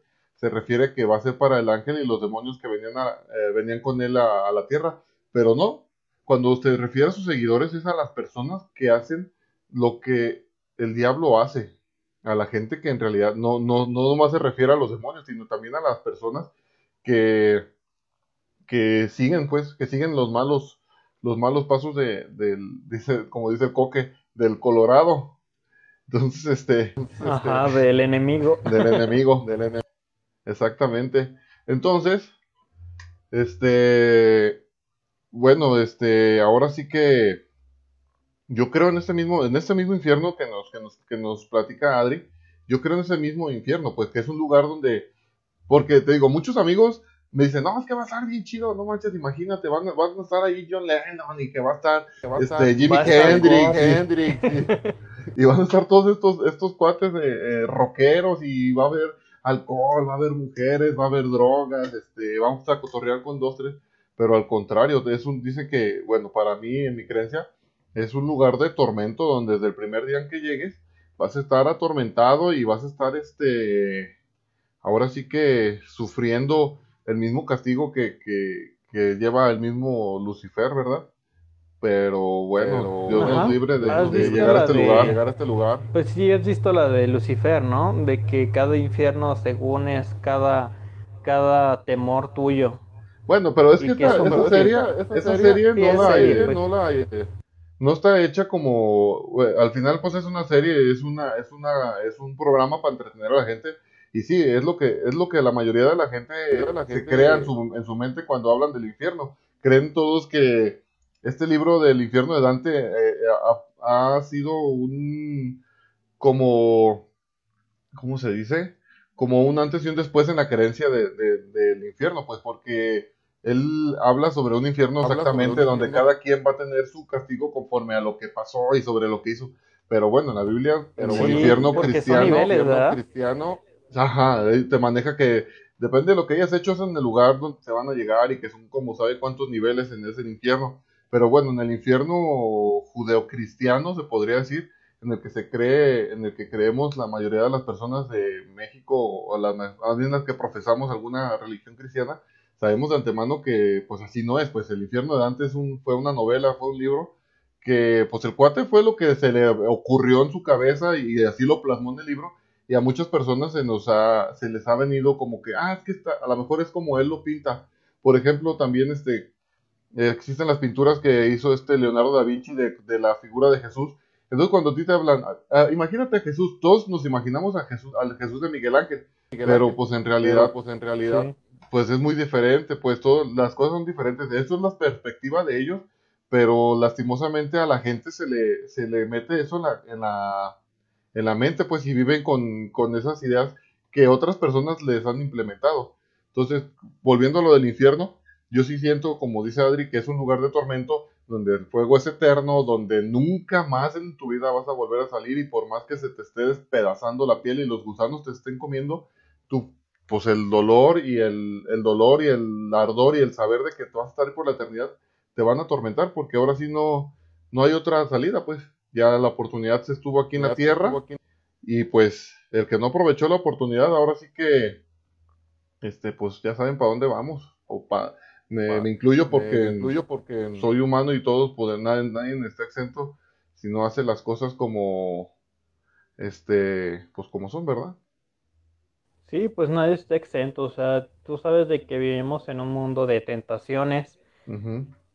se refiere que va a ser para el ángel y los demonios que venían, eh, venían con él a, la tierra, pero no. Cuando usted refiere a sus seguidores es a las personas que hacen lo que el diablo hace, a la gente que en realidad no, no, no nomás se refiere a los demonios, sino también a las personas que, que siguen, pues, que siguen los malos, los malos pasos de, del, dice, como dice el coque, del Colorado. Entonces, este,
Ajá, del enemigo.
Del enemigo, del enemigo. Exactamente. Entonces, este, bueno, este, ahora sí que yo creo en este mismo, en este mismo infierno que nos, que nos, que nos platica Adri, yo creo en ese mismo infierno, pues que es un lugar donde, porque te digo, muchos amigos me dicen, no, es que va a estar bien chido, no manches, imagínate, van, van a estar ahí John Lennon y que va a estar, este, Jimi Hendrix, y, van a estar todos estos, estos cuates de eh, rockeros y va a haber alcohol, va a haber mujeres, va a haber drogas, este, vamos a cotorrear con dos, tres, pero al contrario, es un, dice que, bueno, para mí, en mi creencia, es un lugar de tormento donde desde el primer día en que llegues vas a estar atormentado y vas a estar, este, ahora sí que sufriendo el mismo castigo que, que, que lleva el mismo Lucifer, ¿verdad? Pero bueno, Dios es libre de, llegar, a este lugar, llegar a este lugar.
Pues sí, has visto la de Lucifer, ¿no? De que cada infierno según es cada, cada temor tuyo.
Bueno, pero es que, esta, esa, serie, esa, serie, no, la, pues. no, la, eh, no está hecha como al final pues es una serie, es una es una es un programa para entretener a la gente y sí, es lo que es lo que la mayoría de la gente, la gente crea en su, en su mente cuando hablan del infierno. Creen todos que este libro del infierno de Dante eh, ha, sido un como ¿cómo se dice? como un antes y un después en la creencia del infierno, pues porque él habla sobre un infierno exactamente donde cada quien va a tener su castigo conforme a lo que pasó y sobre lo que hizo. Pero bueno, en la Biblia, el infierno cristiano, cristiano, ajá, te maneja que depende de lo que hayas hecho es en el lugar donde se van a llegar y que son como sabe cuántos niveles en ese infierno. Pero bueno, en el infierno judeocristiano se podría decir, en el que se cree, en el que creemos la mayoría de las personas de México, o las, más las que profesamos alguna religión cristiana, sabemos de antemano que pues así no es, pues el infierno de Dante un, fue una novela, fue un libro, que pues el cuate fue lo que se le ocurrió en su cabeza y así lo plasmó en el libro, y a muchas personas se nos ha, se les ha venido como que, ah, es que está, a lo mejor es como él lo pinta. Por ejemplo, también este, existen las pinturas que hizo este Leonardo da Vinci de, de la figura de Jesús, entonces cuando a ti te hablan, ah, imagínate a Jesús, todos nos imaginamos a Jesús, al Jesús de Miguel Ángel, pero pues en realidad, pues en realidad, pues es muy diferente, pues todas las cosas son diferentes. Eso es la perspectiva de ellos, pero lastimosamente a la gente se le, se le mete eso en la, en la, en la mente, pues y viven con, con esas ideas que otras personas les han implementado. Entonces, volviendo a lo del infierno, yo sí siento, como dice Adri, que es un lugar de tormento, donde el fuego es eterno, donde nunca más en tu vida vas a volver a salir y por más que se te esté despedazando la piel y los gusanos te estén comiendo, tú, pues el dolor y el, el dolor y el ardor y el saber de que tú vas a estar por la eternidad te van a atormentar porque ahora sí no, no hay otra salida, pues. Ya la oportunidad se estuvo aquí en la tierra y pues el que no aprovechó la oportunidad ahora sí que este pues ya saben para dónde vamos o para me, incluyo porque, porque soy humano y todos, pues, nadie, nadie está exento si no hace las cosas como, este, pues como son, ¿verdad?
Sí, pues nadie está exento, o sea, tú sabes de que vivimos en un mundo de tentaciones,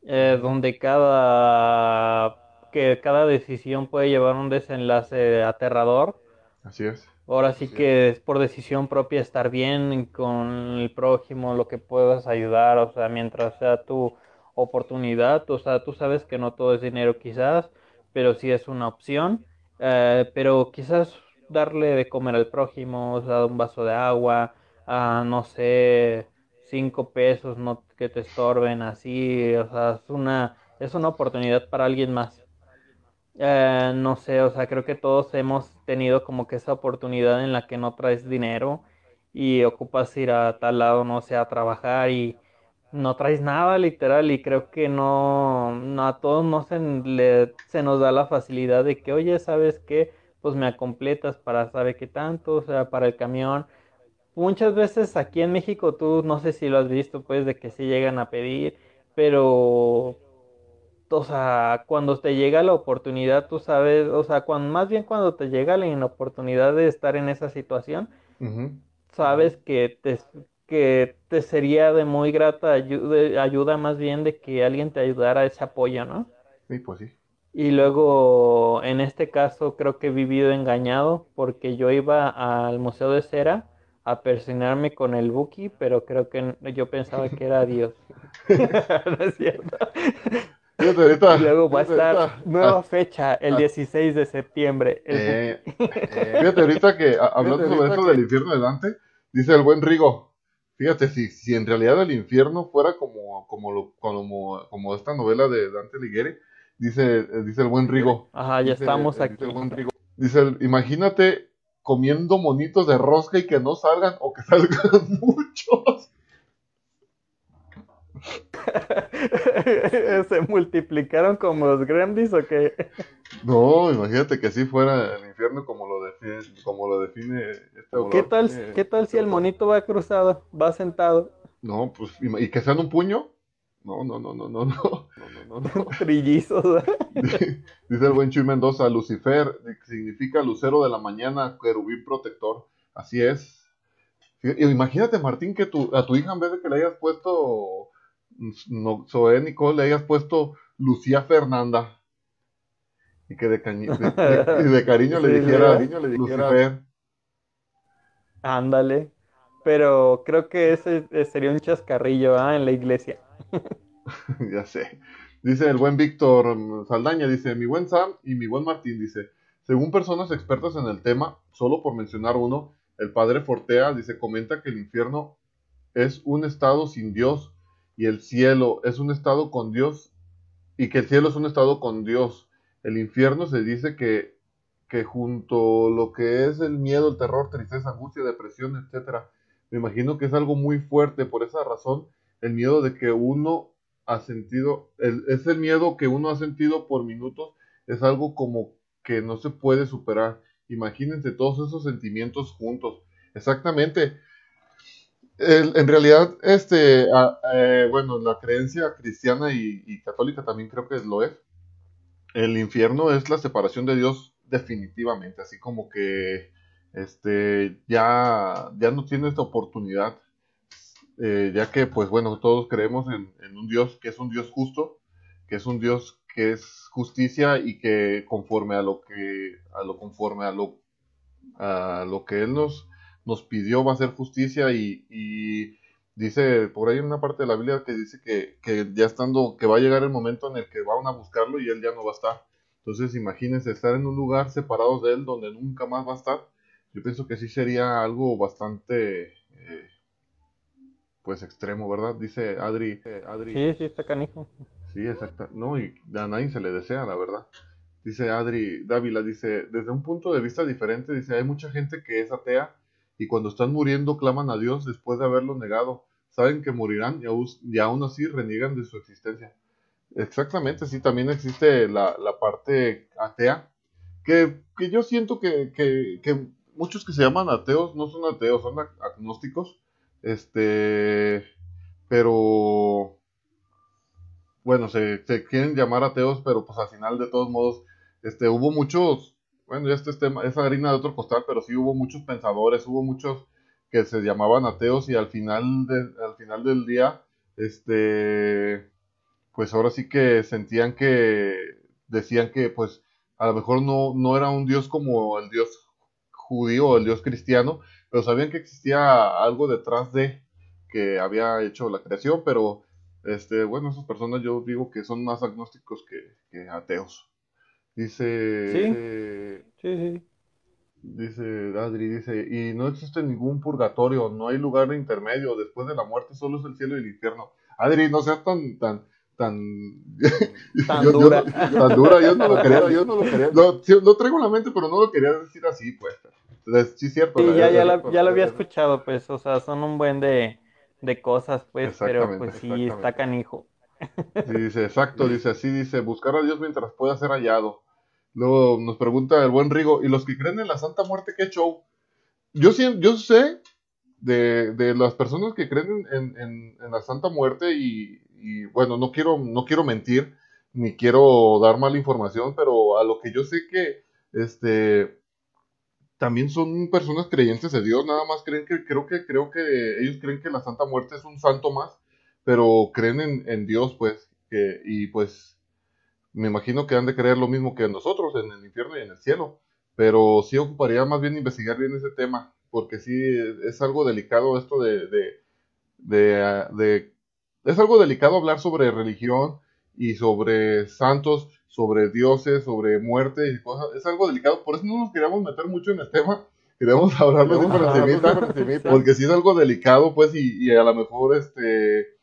eh, donde cada, que cada decisión puede llevar un desenlace aterrador.
Así es.
Ahora sí que es por decisión propia estar bien con el prójimo, lo que puedas ayudar, o sea, mientras sea tu oportunidad, o sea, tú sabes que no todo es dinero quizás, pero sí es una opción, eh, pero quizás darle de comer al prójimo, o sea, un vaso de agua, a, no sé, cinco pesos, no que te estorben así, o sea, es una, es una oportunidad para alguien más. Eh, no sé, o sea, creo que todos hemos tenido como que esa oportunidad en la que no traes dinero y ocupas ir a tal lado, no sé, a trabajar y no traes nada literal y creo que no, no a todos no se, le, se nos da la facilidad de que, oye, ¿sabes qué? Pues me completas para sabe qué tanto, o sea, para el camión. Muchas veces aquí en México tú no sé si lo has visto, pues, de que sí llegan a pedir, pero o sea, cuando te llega la oportunidad, tú sabes, o sea, cuando, más bien cuando te llega la oportunidad de estar en esa situación, sabes que te, que te sería de muy grata ayuda, ayuda más bien de que alguien te ayudara a ese apoyo, ¿no?
Sí, pues sí.
Y luego, en este caso, creo que he vivido engañado porque yo iba al Museo de Cera a persignarme con el Buki, pero creo que yo pensaba que era Dios. [laughs] [laughs] no es cierto.
Fíjate
luego va a estar nueva ah. fecha, el 16 ah. de septiembre.
Eh, eh, [laughs] fíjate ahorita que hablando sobre eso del infierno de Dante, dice el buen Rigo, fíjate, si, si en realidad el infierno fuera como, como, lo, como, como esta novela de Dante Alighieri, dice, dice el buen Rigo.
Ajá, ya estamos aquí.
Dice, el buen Rigo, dice, imagínate comiendo monitos de rosca y que no salgan o que salgan [laughs] muchos. [laughs]
¿Se multiplicaron como los Gremlins o qué?
No, imagínate que así fuera el infierno como lo define, como lo define
este ¿Qué tal, ¿Qué tal si el monito va cruzado, va sentado?
No, pues, y que sean un puño. No, no, no, no, no, no. [laughs] no, no, [laughs]
Trillizos.
Dice el buen Chuy Mendoza, Lucifer significa lucero de la mañana, querubín protector. Así es. Imagínate, Martín, que tu, a tu hija en vez de que le hayas puesto no, Nicole le hayas puesto Lucía Fernanda y que de, de, cariño, le dijera, le dijera
Ándale. Pero creo que ese sería un chascarrillo ¿ah? en la iglesia. [laughs]
ya sé. Dice el buen Víctor Saldaña, dice, mi buen Sam y mi buen Martín, dice, según personas expertas en el tema, solo por mencionar uno, el padre Fortea dice, comenta que el infierno es un estado sin Dios y el cielo es un estado con Dios y que el cielo es un estado con Dios. El infierno se dice que, que junto lo que es el miedo, el terror, tristeza, angustia, depresión, etcétera, me imagino que es algo muy fuerte. Por esa razón, el miedo de que uno ha sentido, el, ese miedo que uno ha sentido por minutos es algo como que no se puede superar. Imagínense todos esos sentimientos juntos. Exactamente. En realidad, este, eh, bueno, la creencia cristiana y, católica también creo que lo es. El infierno es la separación de Dios definitivamente, así como que este ya, ya no tiene esta oportunidad, eh, ya que pues bueno, todos creemos en, en, un Dios que es un Dios justo, que es un Dios que es justicia y que conforme a lo que, a lo conforme a lo, a lo que Él nos, nos pidió va a ser justicia y, y dice por ahí en una parte de la Biblia que dice que, que, ya estando, que va a llegar el momento en el que van a buscarlo y Él ya no va a estar. Entonces imagínense estar en un lugar separados de Él donde nunca más va a estar yo pienso que sí sería algo bastante, eh, pues extremo, ¿verdad? Dice Adri, Adri.
Sí, sí, está canijo.
Sí, exacto. No, y a nadie se le desea, la verdad. Dice Adri Dávila, dice, desde un punto de vista diferente, dice, hay mucha gente que es atea y cuando están muriendo claman a Dios después de haberlo negado. Saben que morirán y aún, así reniegan de su existencia. Exactamente, sí, también existe la, la parte atea, que, que yo siento que, que, que muchos que se llaman ateos no son ateos, son agnósticos. Este, pero bueno, se, quieren llamar ateos, pero pues al final de todos modos, este, hubo muchos, bueno, ya este es tema, es harina de otro costal, pero sí hubo muchos pensadores, hubo muchos que se llamaban ateos y al final al final del día, este, pues ahora sí que sentían que decían que pues a lo mejor no, no era un dios como el dios judío o el Dios cristiano, pero sabían que existía algo detrás de que había hecho la creación, pero este, bueno, esas personas yo digo que son más agnósticos que, ateos.
Dice, sí, sí, sí.
Dice Adri, dice, y no existe ningún purgatorio, no hay lugar de intermedio, después de la muerte solo es el cielo y el infierno. Adri, no seas tan, tan, tan, [laughs]
tan dura.
tan dura, yo no lo quería, yo no lo [laughs] quería. Lo, traigo en la mente, pero no lo quería decir así, pues. sí, cierto.
ya, ya, lo, había escuchado, pues, o sea, son un buen de, de cosas, pues, pero pues sí, está canijo.
dice, exacto, dice así, dice, buscar a Dios mientras pueda ser hallado. Luego nos pregunta el buen Rigo, ¿y los que creen en la Santa Muerte qué show? Yo, yo sé de, de las personas que creen en, en, en la Santa Muerte y, y bueno, no quiero, no quiero mentir, ni quiero dar mala información, pero a lo que yo sé que, este, también son personas creyentes de Dios, nada más creen que, creo que, creo que ellos creen que la Santa Muerte es un santo más, pero creen en, Dios, pues, que, y pues, me imagino que han de creer lo mismo que nosotros, en el infierno y en el cielo, pero sí ocuparía más bien investigar bien ese tema, porque sí es algo delicado esto de, de, de, de es algo delicado hablar sobre religión y sobre santos, sobre dioses, sobre muerte y cosas. Es algo delicado, por eso no nos queríamos meter mucho en el tema. Queremos hablarlo de por porque si es algo delicado, pues, y, a lo mejor este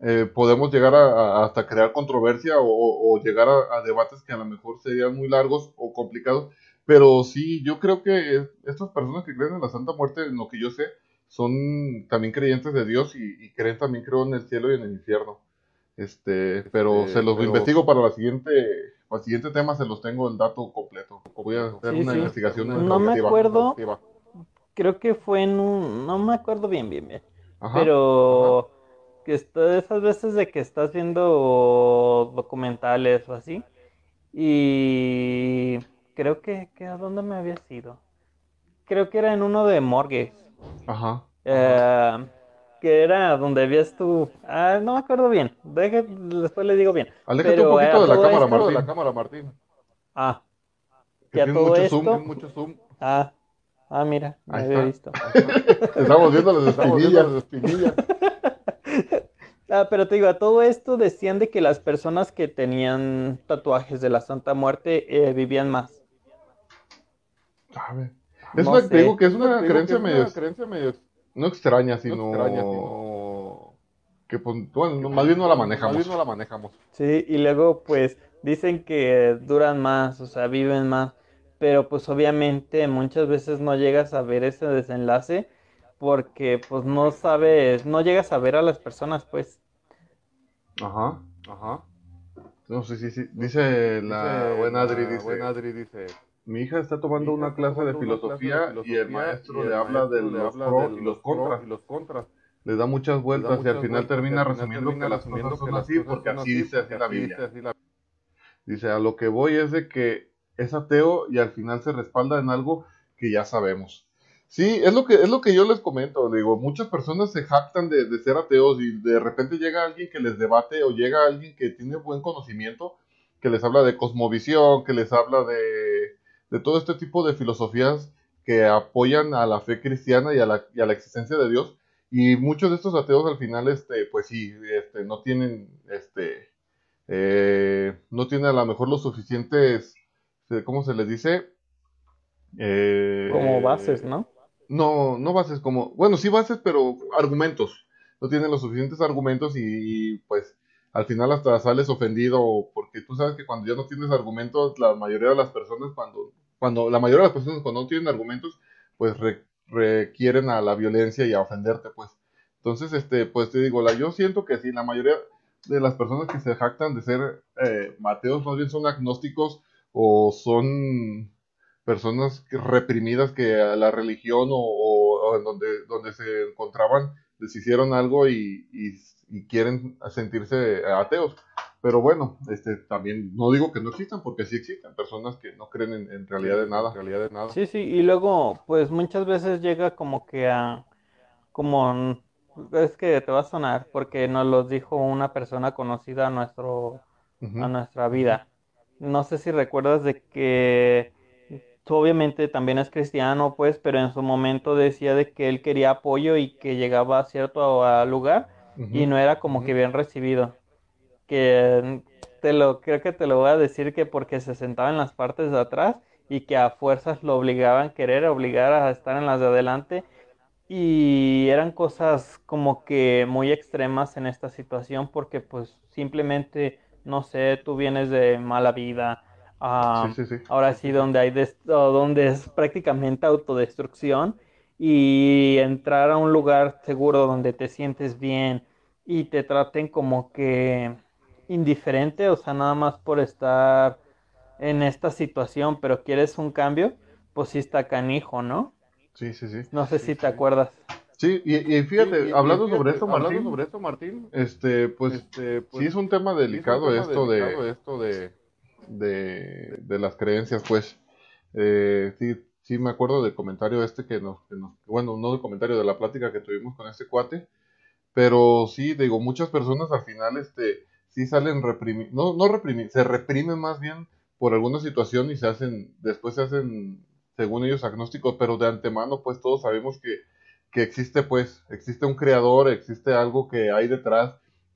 eh, podemos llegar a, hasta crear controversia o, llegar a, debates que a lo mejor serían muy largos o complicados. Pero sí, yo creo que estas personas que creen en la Santa Muerte, en lo que yo sé, son también creyentes de Dios y, creen también creo en el cielo y en el infierno. Este, pero se los investigo para la siguiente, para el siguiente tema se los tengo el dato completo. Voy a hacer una investigación.
No me acuerdo. Creo que fue en un, no me acuerdo bien, bien, bien. pero que está esas veces de que estás viendo documentales o así y creo que, que a dónde me había sido. Creo que era en uno de morgues
Ajá.
Eh, que era donde habías tú. Ah, no me acuerdo bien. después le digo bien.
Aléjate un poquito de la, cámara, Martín. de la cámara, Martín.
Ah. Que, a todo
mucho
esto.
Zoom, mucho zoom.
Ah. Ah, mira, me había visto. [laughs]
Estamos viendo las espinillas, las espinillas.
Ah, pero te digo, a todo esto decían de que las personas que tenían tatuajes de la Santa Muerte eh, vivían más.
Es una, digo que es una, creencia, medio, no extraña, sino, que pues, bueno, más bien no la manejamos. no la manejamos.
Sí, y luego pues dicen que duran más, o sea, viven más, pero pues obviamente muchas veces no llegas a ver ese desenlace porque pues no sabes, no llegas a ver a las personas, pues.
Ajá, ajá. No, sí, sí, sí. Dice la buena Adri, dice, Adri dice, mi hija está tomando una clase de filosofía, y el maestro le habla de los pros y los contras. Y los contras. Le da muchas vueltas y al final termina resumiendo que las cosas son así porque así dice así la Biblia. Dice, a lo que voy es de que es ateo y al final se respalda en algo que ya sabemos. Sí, es lo que, es lo que yo les comento, digo, muchas personas se jactan de, ser ateos y de repente llega alguien que les debate o llega alguien que tiene buen conocimiento, que les habla de cosmovisión, que les habla de, de todo este tipo de filosofías que apoyan a la fe cristiana y a la, y a la existencia de Dios. Y muchos de estos ateos al final, este, pues sí, este, no tienen, este, eh, no tienen a lo mejor los suficientes, ¿cómo se les dice?
Eh, como bases, ¿no?
No, no bases como, bueno, sí bases, pero argumentos. No tienen los suficientes argumentos y, pues al final hasta sales ofendido porque tú sabes que cuando ya no tienes argumentos, la mayoría de las personas cuando, cuando la mayoría de las personas cuando no tienen argumentos, pues requieren a la violencia y a ofenderte, pues. Entonces, este, pues te digo, la, yo siento que sí, la mayoría de las personas que se jactan de ser eh, mateos más bien son agnósticos o son personas reprimidas que a la religión o, en donde, donde se encontraban les hicieron algo y, quieren sentirse ateos. Pero bueno, este también no digo que no existan porque sí existen personas que no creen en, realidad de nada, realidad de nada.
Sí, sí, y luego pues muchas veces llega como que a como es que te va a sonar porque nos lo dijo una persona conocida a nuestro a nuestra vida. No sé si recuerdas de que obviamente también es cristiano, pues, pero en su momento decía de que él quería apoyo y que llegaba a cierto lugar y no era como que bien recibido. Que te lo, creo que te lo voy a decir que porque se sentaba en las partes de atrás y que a fuerzas lo obligaban, querer obligar a estar en las de adelante. Y eran cosas como que muy extremas en esta situación porque pues simplemente, no sé, tú vienes de mala vida, Ahora sí, donde hay donde es prácticamente autodestrucción y entrar a un lugar seguro donde te sientes bien y te traten como que indiferente, o sea, nada más por estar en esta situación, pero quieres un cambio, pues sí está canijo, ¿no?
Sí, sí, sí.
No sé si te acuerdas.
Sí, y, fíjate, hablando, sobre esto, Martín, sobre esto, Martín, este, pues, este, pues sí es un tema delicado, esto, de, esto de de, las creencias, pues. Eh, sí, sí me acuerdo del comentario este que nos, bueno, no del comentario de la plática que tuvimos con este cuate, pero sí, digo, muchas personas al final, este, sí salen reprimidas, no, no reprimir, se reprimen más bien por alguna situación y se hacen, después se hacen, según ellos, agnósticos, pero de antemano, pues todos sabemos que, que existe, pues, existe un creador, existe algo que hay detrás,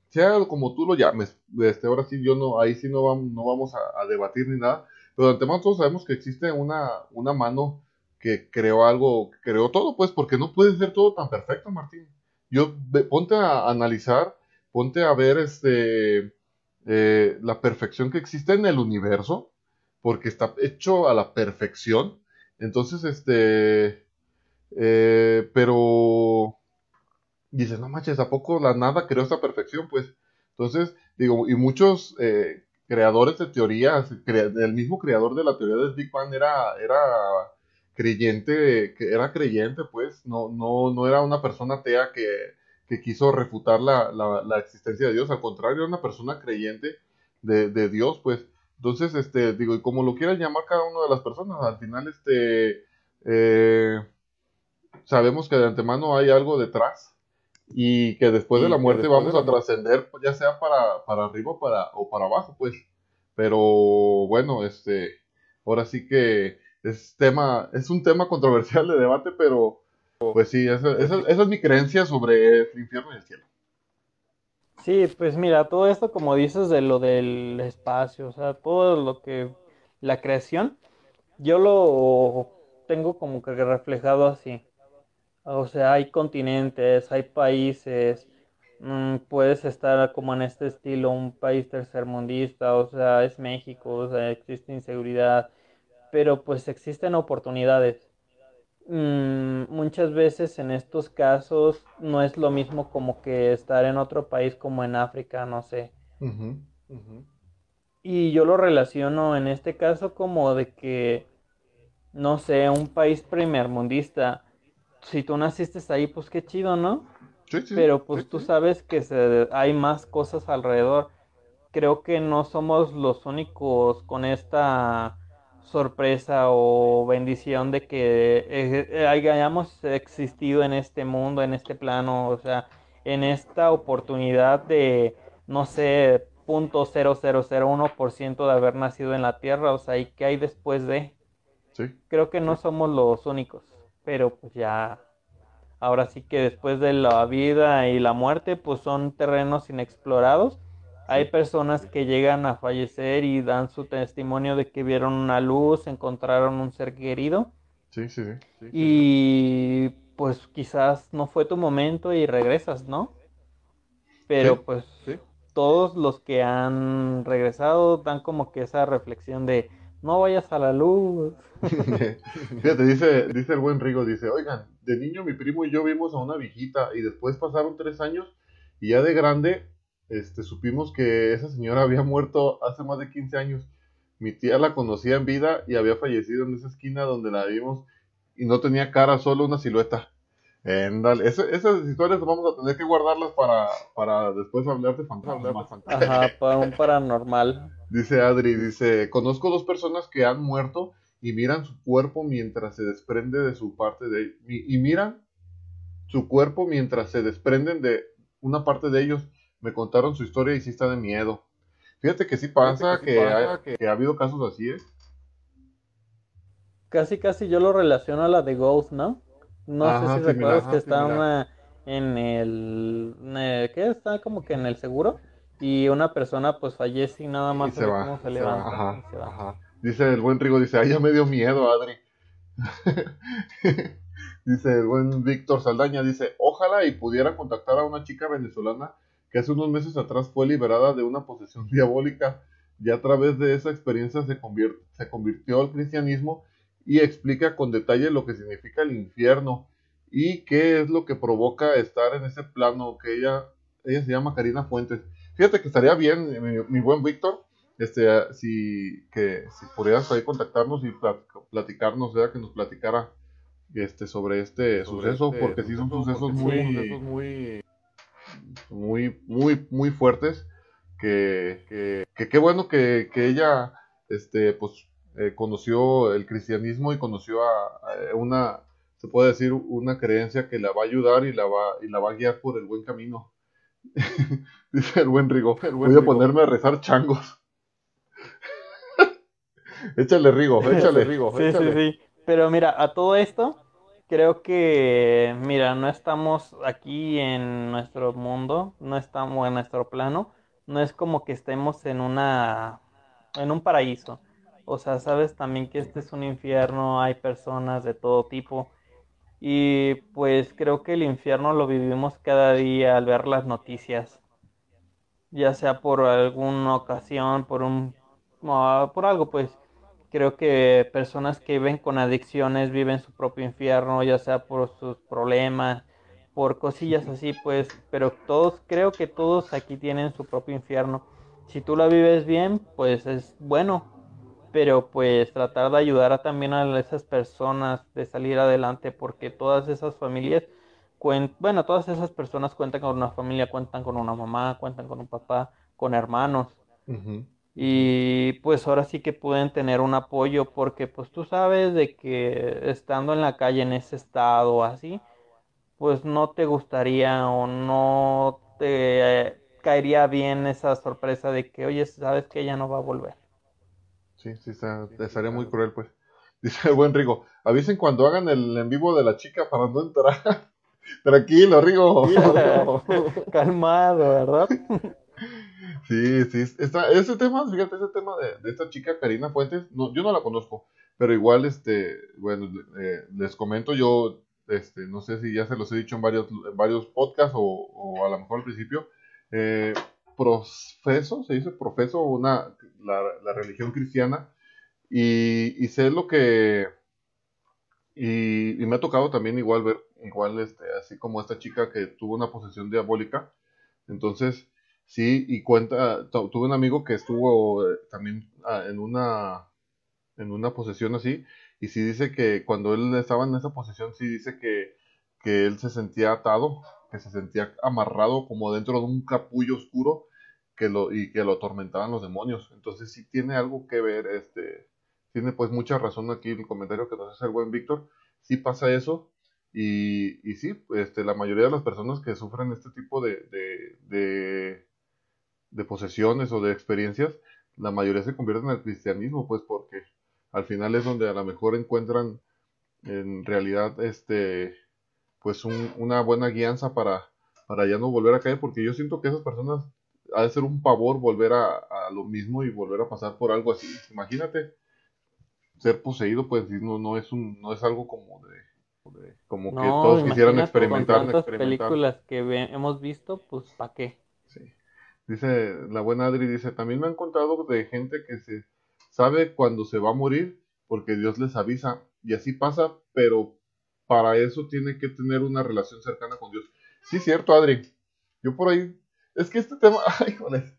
sea como tú lo llames, este, ahora sí yo no, ahí sí no vamos, no vamos a, debatir ni nada, pero de antemano todos sabemos que existe una, una mano que creó algo, que creó todo, pues, porque no puede ser todo tan perfecto, Martín. Yo, ponte a analizar, ponte a ver este, eh, la perfección que existe en el universo, porque está hecho a la perfección. Entonces, este, eh, pero dices, no manches, ¿a poco la nada creó esta perfección? Pues, entonces, digo, y muchos eh, creadores de teorías, el mismo creador de la teoría del Big Bang era, era creyente, era creyente, pues, no, no, no era una persona atea que, que quiso refutar la, la, existencia de Dios, al contrario, era una persona creyente de, de Dios, pues. Entonces, este, digo, y como lo quieran llamar cada una de las personas, al final, este, eh, sabemos que de antemano hay algo detrás y que después de la muerte vamos a trascender, ya sea para, para arriba o para, o para abajo, pues. Pero bueno, este, ahora sí que es tema, es un tema controversial de debate, pero pues sí, esa, esa, es mi creencia sobre el infierno y el cielo.
Sí, pues mira, todo esto como dices de lo del espacio, o sea, todo lo que la creación, yo lo tengo como que reflejado así. O sea, hay continentes, hay países, mm, puedes estar como en este estilo, un país tercermundista, o sea, es México, o sea, existe inseguridad, pero pues existen oportunidades. Mm, muchas veces en estos casos no es lo mismo como que estar en otro país como en África, no sé. Y yo lo relaciono en este caso como de que, no sé, un país primermundista, si tú naciste ahí, pues qué chido, ¿no? Sí, sí, Pero pues tú sabes que se, hay más cosas alrededor. Creo que no somos los únicos con esta sorpresa o bendición de que eh, hayamos existido en este mundo, en este plano, o sea, en esta oportunidad de, no sé, punto ciento de haber nacido en la Tierra, o sea, ¿y qué hay después de? Sí. Creo que no somos los únicos, pero pues ya, ahora sí que después de la vida y la muerte, pues son terrenos inexplorados hay personas que llegan a fallecer y dan su testimonio de que vieron una luz, encontraron un ser querido. Sí, sí, sí. y pues quizás no fue tu momento y regresas, ¿no? Pero pues todos los que han regresado dan como que esa reflexión de no vayas a la luz. [laughs]
Fíjate, dice, dice el buen Rigo, dice, oigan, de niño mi primo y yo vimos a una viejita y después pasaron tres años y ya de grande este, supimos que esa señora había muerto hace más de 15 años. Mi tía la conocía en vida y había fallecido en esa esquina donde la vimos y no tenía cara, solo una silueta. Esas historias vamos a tener que guardarlas para, para después hablar de fantasmas.
Ajá, para un paranormal.
Dice Adri, dice, conozco dos personas que han muerto y miran su cuerpo mientras se desprende de su parte de... Y, y miran su cuerpo mientras se desprenden de una parte de ellos me contaron su historia y sí está de miedo. Fíjate que sí pasa, que, ha, habido casos así, ¿eh?
Casi, casi yo lo relaciono a la de Ghost, ¿no? No sé si recuerdas que está en el, ¿Qué? Está como que en el seguro y una persona pues fallece y nada más se, va, cómo se, levanta.
Ajá, Dice el buen Rigo, dice, ay, ya me dio miedo, Adri. [laughs] dice el buen Víctor Saldaña, dice, ojalá y pudiera contactar a una chica venezolana que hace unos meses atrás fue liberada de una posesión [laughs] diabólica y a través de esa experiencia se, se convirtió al cristianismo y explica con detalle lo que significa el infierno y qué es lo que provoca estar en ese plano que ella, ella se llama Karina Fuentes. Fíjate que estaría bien, mi, buen Víctor, este, si, que, si pudieras ahí contactarnos y platicarnos, sea, que nos platicara este, sobre este suceso, este porque sí son sucesos muy muy, muy, muy fuertes. Que, qué bueno que, ella, este, pues, eh, conoció el cristianismo y conoció a, una, se puede decir, una creencia que la va a ayudar y la va, y la va a guiar por el buen camino. [laughs] Dice el buen Rigo, voy a ponerme a rezar changos. [laughs] échale Rigo, [laughs] échale Rigo.
Sí, sí, sí. Pero mira, a todo esto, creo que, mira, no estamos aquí en nuestro mundo, no estamos en nuestro plano, no es como que estemos en una, en un paraíso. O sea, sabes también que este es un infierno, hay personas de todo tipo. Y pues creo que el infierno lo vivimos cada día al ver las noticias. Ya sea por alguna ocasión, por un por algo pues Creo que personas que viven con adicciones viven su propio infierno, ya sea por sus problemas, por cosillas así, pues, pero todos, creo que todos aquí tienen su propio infierno. Si tú la vives bien, pues es bueno, pero pues tratar de ayudar a también a esas personas de salir adelante, porque todas esas familias, bueno, todas esas personas cuentan con una familia, cuentan con una mamá, cuentan con un papá, con hermanos. Y pues ahora sí que pueden tener un apoyo porque pues tú sabes de que estando en la calle en ese estado así, pues no te gustaría o no te caería bien esa sorpresa de que, oye, sabes que ella no va a volver.
Sí, sí, estaría muy cruel pues. [laughs] Dice el buen Rigo, avisen cuando hagan el en vivo de la chica para no entrar. [laughs] Tranquilo, Rigo. [laughs]
Calmado, ¿verdad?
Sí, sí. ese tema, fíjate, ese tema de, esta chica Karina Fuentes, no, yo no la conozco, pero igual, este, bueno, eh, les comento, yo, este, no sé si ya se los he dicho en varios, varios podcasts o, a lo mejor al principio, eh, profeso, se dice profeso una, la, religión cristiana y, sé lo que, y, me ha tocado también igual ver, igual, este, así como esta chica que tuvo una posesión diabólica, entonces, Sí, y cuenta, tuve un amigo que estuvo eh, también ah, en una en una posesión así, y sí dice que cuando él estaba en esa posesión, sí dice que, que él se sentía atado, que se sentía amarrado como dentro de un capullo oscuro que lo, y que lo atormentaban los demonios. Entonces sí tiene algo que ver, este, tiene pues mucha razón aquí el comentario que nos hace el buen Víctor, sí pasa eso, y, y sí, este, la mayoría de las personas que sufren este tipo de, de de posesiones o de experiencias, la mayoría se convierten al cristianismo, pues porque al final es donde a lo mejor encuentran en realidad este pues una buena guianza para, para ya no volver a caer, porque yo siento que esas personas ha de ser un pavor volver a, lo mismo y volver a pasar por algo así. Imagínate ser poseído, pues no, no es un, no es algo como de, como que todos quisieran experimentar.
Con tantas películas que hemos visto, pues ¿para qué?
Sí. Dice la buena Adri, dice, también me han contado de gente que se sabe cuando se va a morir porque Dios les avisa y así pasa, pero para eso tiene que tener una relación cercana con Dios. Sí, cierto, Adri. Yo por ahí, es que este tema, [laughs] ay, joder,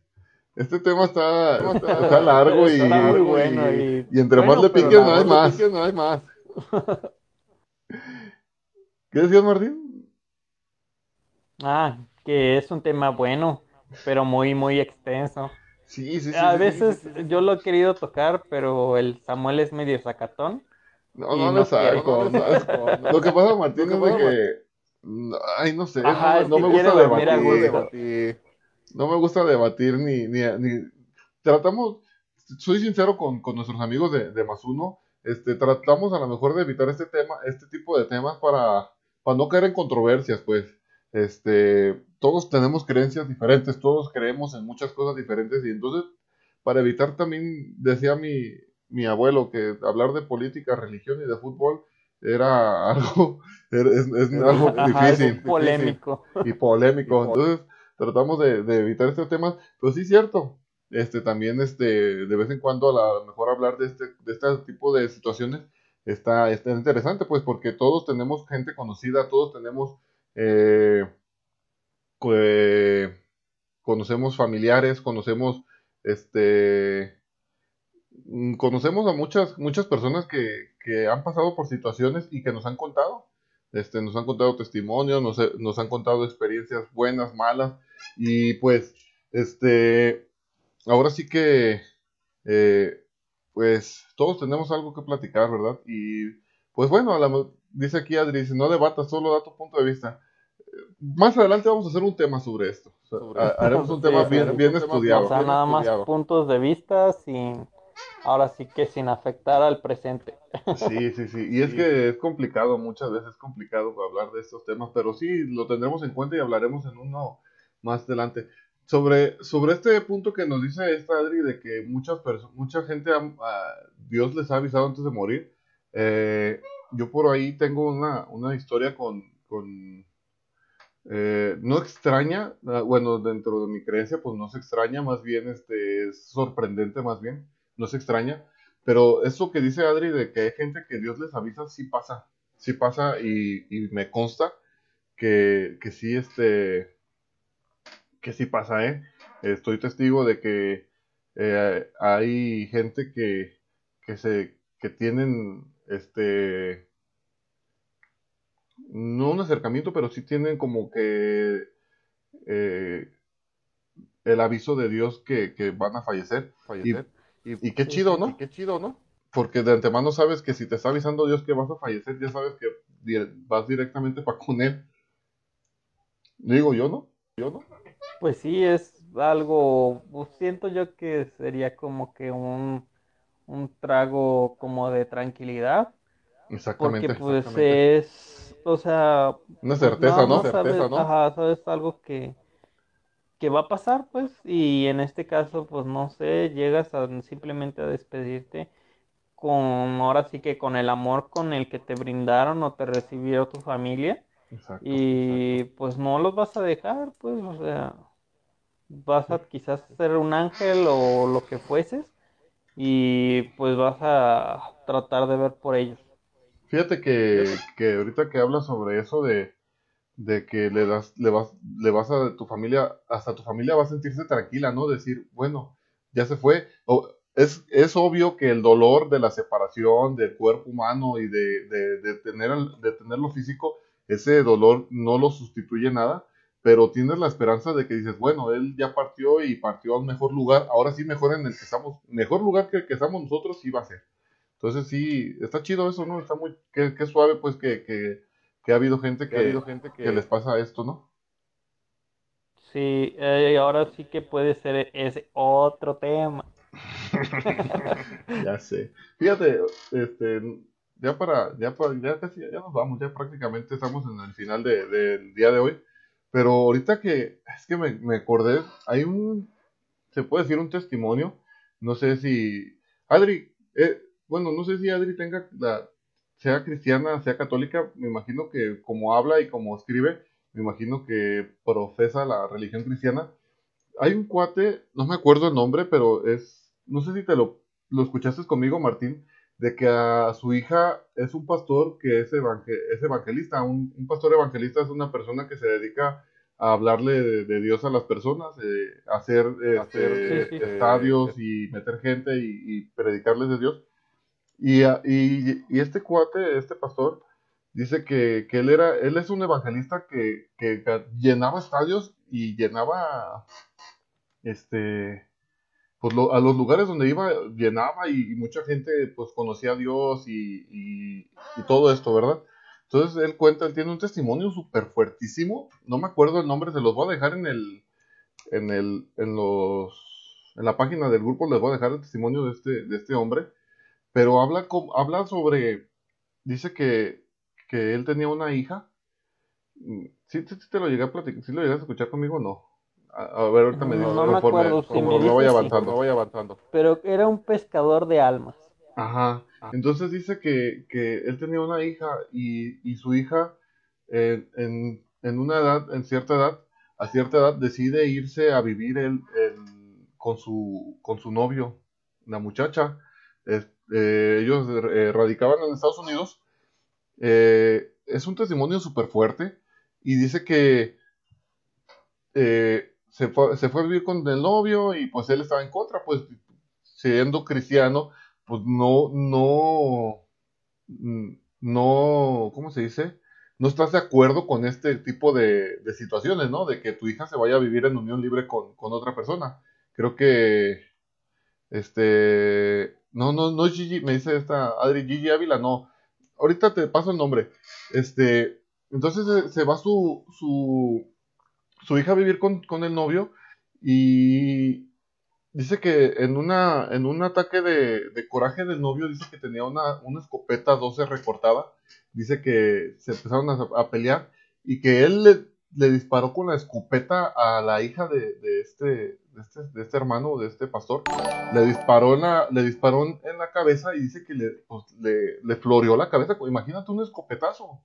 este tema está, está, largo y, muy bueno y, entre más le piques no hay más. no hay más. ¿Qué decías, Martín?
Ah, que es un tema bueno pero muy, muy extenso.
Sí, sí, sí.
A veces yo lo he querido tocar, pero el Samuel es medio sacatón.
No, no, no, saco, [laughs] Lo que pasa, Martín, es que. Ay, no sé. no, me gusta debatir. No me gusta debatir ni, ni, ni. Tratamos. Soy sincero con, con nuestros amigos de, de Más Uno. Este, tratamos a lo mejor de evitar este tema, este tipo de temas para, para no caer en controversias, pues. Este, todos tenemos creencias diferentes, todos creemos en muchas cosas diferentes y entonces para evitar también, decía mi, mi abuelo, que hablar de política, religión y de fútbol era algo, [laughs] es, [laughs] algo difícil.
polémico.
Y polémico. Entonces tratamos de, evitar estos temas, pero sí es cierto. Este, también este, de vez en cuando a lo mejor hablar de este, de este tipo de situaciones está, está interesante, pues porque todos tenemos gente conocida, todos tenemos eh, conocemos familiares, conocemos este mm, conocemos a muchas muchas personas que, que, han pasado por situaciones y que nos han contado. Este nos han contado testimonios nos, nos han contado experiencias buenas malas. Y pues este ahora sí que eh, pues todos tenemos algo que platicar verdad y pues bueno dice aquí Adri dice no debatas solo da tu punto de vista más adelante vamos a hacer un tema sobre esto. haremos un tema bien, bien estudiado.
O sea, nada más puntos de vista sin, ahora sí que sin afectar al presente.
Sí, sí, sí. Y es que es complicado, muchas veces es complicado hablar de estos temas, pero sí lo tendremos en cuenta y hablaremos en uno más adelante. Sobre, sobre este punto que nos dice esta Adri de que muchas personas, mucha gente, Dios les ha avisado antes de morir. Eh, yo por ahí tengo una, una historia con, con eh, no extraña, ah, bueno, dentro de mi creencia, pues no se extraña, más bien este, es sorprendente, más bien, no se extraña, pero eso que dice Adri de que hay gente que Dios les avisa, sí pasa, sí pasa y, me consta que, que sí, este, que sí pasa, ¿eh? Estoy testigo de que eh, hay gente que, que se, que tienen, este, no un acercamiento, pero sí tienen como que eh, el aviso de Dios que, van a fallecer. Y, qué chido, ¿no? qué chido, ¿no? Porque de antemano sabes que si te está avisando Dios que vas a fallecer, ya sabes que vas directamente para con Él. Digo yo, ¿no? Yo, ¿no?
Pues sí, es algo, pues siento yo que sería como que un, un trago como de tranquilidad Exactamente. Porque pues es, o sea...
Una certeza, ¿no? certeza,
¿no? Ajá, sabes algo que, que va a pasar, pues, y en este caso, pues no sé, llegas a simplemente a despedirte con, ahora sí que con el amor con el que te brindaron o te recibió tu familia. Exacto, y pues no los vas a dejar, pues, o sea, vas a quizás ser un ángel o lo que fueses y pues vas a tratar de ver por ellos.
Fíjate que, que ahorita que hablas sobre eso de, de que le das, le vas, le vas a tu familia, hasta tu familia va a sentirse tranquila, ¿no? Decir, bueno, ya se fue. O, es, es obvio que el dolor de la separación del cuerpo humano y de, de, de tener, de tener lo físico, ese dolor no lo sustituye nada, pero tienes la esperanza de que dices, bueno, él ya partió y partió a un mejor lugar, ahora sí mejor en el que estamos, mejor lugar que el que estamos nosotros sí va a ser. Entonces sí, está chido eso, ¿no? Está muy, qué, qué suave pues que, que que ha habido gente que, ha habido gente que, les pasa esto, ¿no?
Sí, eh, ahora sí que puede ser ese otro tema. [laughs]
ya sé. Fíjate, este, ya para, ya para, ya casi, ya nos vamos, ya prácticamente estamos en el final del día de hoy. Pero ahorita que, es que me, me acordé, hay un, se puede decir un testimonio, no sé si, Adri, eh, bueno, no sé si Adri tenga la, sea cristiana, sea católica, me imagino que como habla y como escribe, me imagino que profesa la religión cristiana. Hay un cuate, no me acuerdo el nombre, pero es, no sé si te lo, lo escuchaste conmigo, Martín, de que a su hija es un pastor que es, es evangelista. Un, pastor evangelista es una persona que se dedica a hablarle de, Dios a las personas, eh, hacer, este, estadios y meter gente y, y predicarles de Dios. Y, y, y, este cuate, este pastor, dice que, que, él era, él es un evangelista que, que, llenaba estadios y llenaba, este, pues a los lugares donde iba, llenaba y, mucha gente pues conocía a Dios y, y, todo esto, ¿verdad? Entonces él cuenta, él tiene un testimonio súper fuertísimo, no me acuerdo el nombre, se los voy a dejar en el, en el, en los, en la página del grupo, les voy a dejar el testimonio de este, de este hombre pero habla, habla sobre, dice que, que él tenía una hija. Mm, ¿Sí, sí, te lo llegué a platicar? ¿Sí lo llegas a escuchar conmigo o no? A, ver, ahorita me dices.
No, me acuerdo, si me
voy avanzando, voy avanzando.
Pero era un pescador de almas.
Ajá. Entonces dice que, que él tenía una hija y, y su hija en, en, en, una edad, en cierta edad, a cierta edad decide irse a vivir él, con, su, con su novio, la muchacha. Eh, ellos eh, radicaban en Estados Unidos. Eh, es un testimonio súper fuerte y dice que se fue, se, fue, a vivir con el novio y pues él estaba en contra, pues siendo cristiano, pues no, no, no, ¿cómo se dice? No estás de acuerdo con este tipo de, de situaciones, ¿no? De que tu hija se vaya a vivir en unión libre con, con otra persona. Creo que, este, no, no, no es Gigi, me dice esta Adri, Gigi Ávila, no. Ahorita te paso el nombre. Este, entonces se, va su, su, su hija a vivir con, con, el novio y dice que en, una, en un ataque de, coraje del novio dice que tenía una, una escopeta 12 recortada. Dice que se empezaron a, a pelear y que él le, le, disparó con la escopeta a la hija de, de este, de este, de este hermano, de este pastor, le disparó en la, le disparó en la cabeza y dice que le, pues, le, le, floreó la cabeza. Imagínate un escopetazo.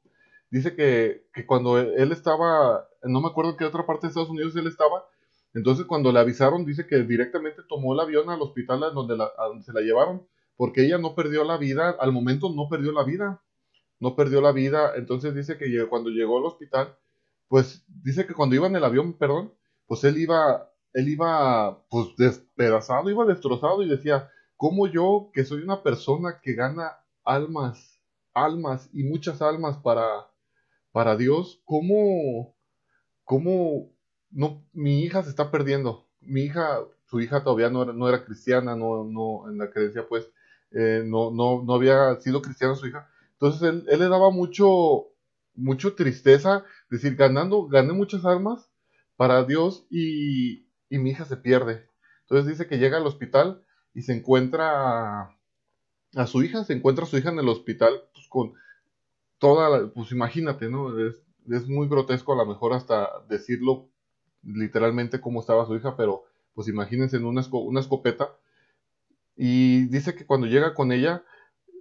Dice que, que cuando él estaba, no me acuerdo en qué otra parte de Estados Unidos él estaba, entonces cuando le avisaron, dice que directamente tomó el avión al hospital donde, a donde se la llevaron, porque ella no perdió la vida, al momento no perdió la vida, no perdió la vida, entonces dice que cuando llegó al hospital, pues dice que cuando iba en el avión, perdón, pues él iba él iba pues despedazado, iba destrozado y decía, ¿cómo yo, que soy una persona que gana almas, almas y muchas almas para, para Dios, cómo, cómo no, mi hija se está perdiendo? Mi hija, su hija todavía no era, no era cristiana, no, no, en la creencia pues, eh, no, no, no había sido cristiana su hija. Entonces él, él le daba mucho, mucho tristeza, decir, ganando, gané muchas almas para Dios y, y mi hija se pierde. Entonces dice que llega al hospital y se encuentra a su hija, se encuentra a su hija en el hospital, pues con toda, pues imagínate, ¿no? Es, es muy grotesco a lo mejor hasta decirlo literalmente cómo estaba su hija, pero pues imagínense en una, una escopeta. Y dice que cuando llega con ella,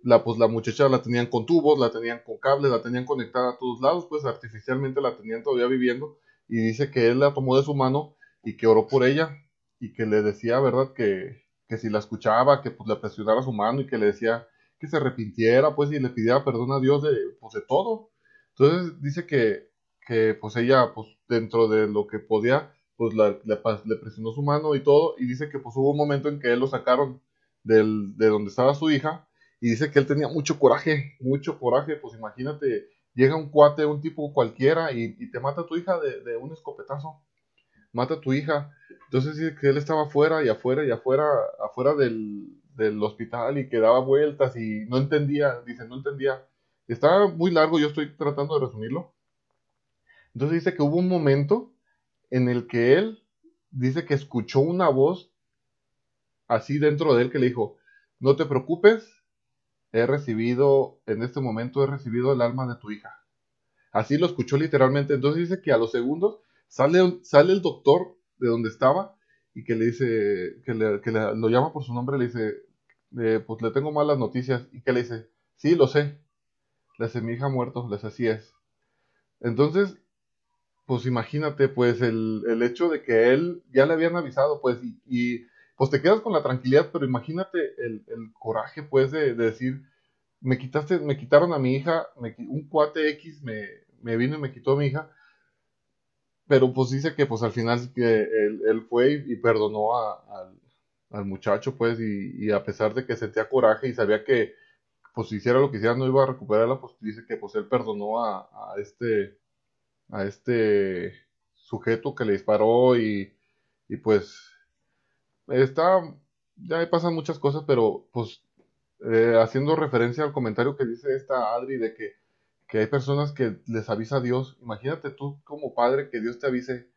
la, pues la muchacha la tenían con tubos, la tenían con cables, la tenían conectada a todos lados, pues artificialmente la tenían todavía viviendo. Y dice que él la tomó de su mano y que oró por ella y que le decía, ¿verdad? Que, que si la escuchaba, que pues le presionara su mano y que le decía que se arrepintiera, pues, y le pidiera perdón a Dios de, pues, de todo. Entonces dice que, que pues ella, pues, dentro de lo que podía, pues le, le, presionó su mano y todo, y dice que pues hubo un momento en que él lo sacaron del, de donde estaba su hija, y dice que él tenía mucho coraje, mucho coraje, pues imagínate, llega un cuate, un tipo cualquiera, y, y te mata a tu hija de, de, un escopetazo, mata a tu hija, entonces dice que él estaba afuera y afuera y afuera, afuera del, del hospital y que daba vueltas y no entendía, dice, no entendía, estaba muy largo, yo estoy tratando de resumirlo, entonces dice que hubo un momento en el que él dice que escuchó una voz así dentro de él que le dijo, no te preocupes, he recibido, en este momento he recibido el alma de tu hija. Así lo escuchó literalmente. Entonces dice que a los segundos sale, sale el doctor de donde estaba y que le dice, que, le, que lo llama por su nombre, le dice, eh, pues le tengo malas noticias. Y que le dice, sí, lo sé. Le dice, mi hija muerto, les así es. Entonces, pues imagínate, pues el, el, hecho de que él ya le habían avisado, pues, y, pues te quedas con la tranquilidad, pero imagínate el, el coraje, pues, de, decir, me quitaste, me quitaron a mi hija, un cuate X me, me, vino y me quitó a mi hija, pero pues dice que pues al final que él, fue y, perdonó a, al, muchacho, pues, y, y, a pesar de que sentía coraje y sabía que, pues, si hiciera lo que hiciera no iba a recuperarla, pues dice que pues él perdonó a, a este a este sujeto que le disparó y, y pues está, ya pasan muchas cosas, pero pues eh, haciendo referencia al comentario que dice esta Adri de que, que hay personas que les avisa a Dios, imagínate tú como padre que Dios te avise,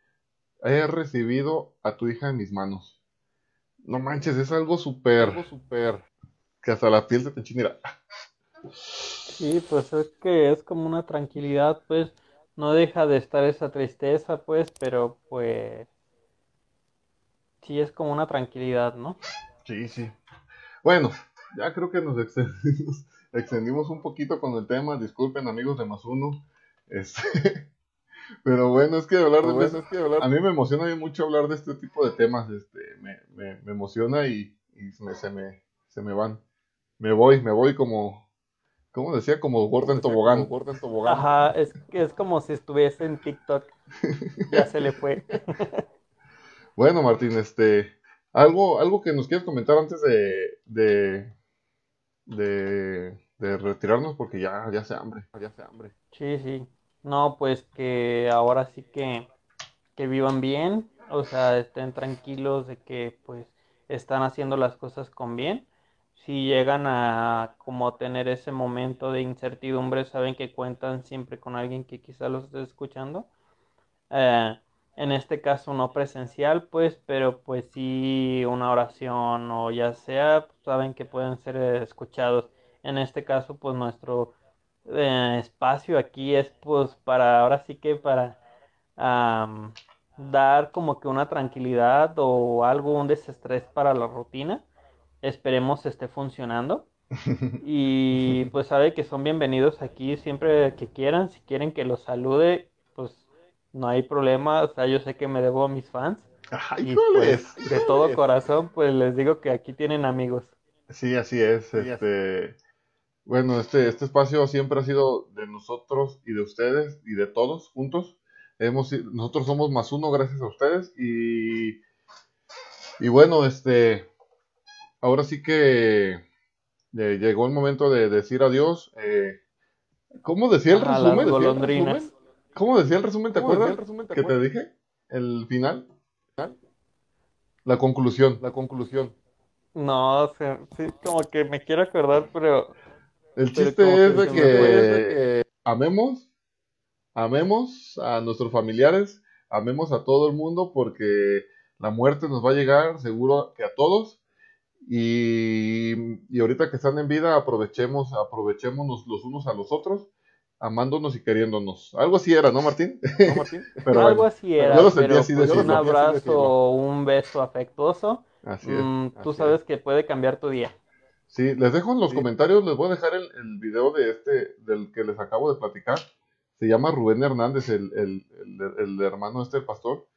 he recibido a tu hija en mis manos. No manches, es algo súper, súper, que hasta la piel se te chinira.
Sí, pues es que es como una tranquilidad, pues, no deja de estar esa tristeza, pues, pero pues sí es como una tranquilidad, ¿no?
Sí, sí. Bueno, ya creo que nos extendimos, extendimos un poquito con el tema, disculpen amigos de más uno. Este, [laughs] pero bueno, es que hablar de eso, es que hablar, a mí me emociona mucho hablar de este tipo de temas, este, me, me, me emociona y, y se, me, se me van. Me voy, me voy como, ¿Cómo decía? Como Gordon Tobogán.
Tobogán. Ajá, es, es como si estuviese en TikTok. [laughs] ya se le fue.
bueno, Martín, este. Algo, algo que nos quieras comentar antes de, de, de, retirarnos porque ya, ya hace hambre, ya hace hambre.
Sí, sí. No, pues que ahora sí que, que vivan bien, o sea, estén tranquilos de que pues están haciendo las cosas con bien si llegan a como tener ese momento de incertidumbre, saben que cuentan siempre con alguien que quizá los esté escuchando. Eh, en este caso no presencial, pues, pero pues sí una oración o ya sea, saben que pueden ser escuchados. En este caso, pues nuestro eh, espacio aquí es pues para, ahora sí que para dar como que una tranquilidad o algo, un desestrés para la rutina Esperemos esté funcionando. [laughs] Y pues sabe que son bienvenidos aquí siempre que quieran. Si quieren que los salude, pues no hay problema. O sea, yo sé que me debo a mis fans. y pues, de todo corazón, pues les digo que aquí tienen amigos.
Sí, así es. este, bueno, este, este espacio siempre ha sido de nosotros y de ustedes y de todos juntos. Hemos, nosotros somos más uno gracias a ustedes y, y bueno, este, ahora sí que eh, llegó el momento de decir adiós. Eh, ¿Cómo decía el resumen? ¿Cómo decía el resumen? ¿Te acuerdas? El resumen, que te dije? ¿El final? La conclusión, la conclusión.
No, sí, como que me quiero acordar, pero...
El chiste es de que amemos, amemos a nuestros familiares, amemos a todo el mundo porque la muerte nos va a llegar seguro que a todos Y, y ahorita que están en vida, aprovechemos, aprovechémonos los unos a los otros amándonos y queriéndonos. Algo así era, ¿no, Martín?
¿No, Martín? [laughs] pero algo así era. Yo lo sentí así de pues, Un abrazo, un beso afectuoso. Así es. Mm, tú sabes que puede cambiar tu día.
Sí, les dejo en los comentarios, les voy a dejar el, el, video de este, del que les acabo de platicar. Se llama Rubén Hernández, el, el, el hermano este, el pastor.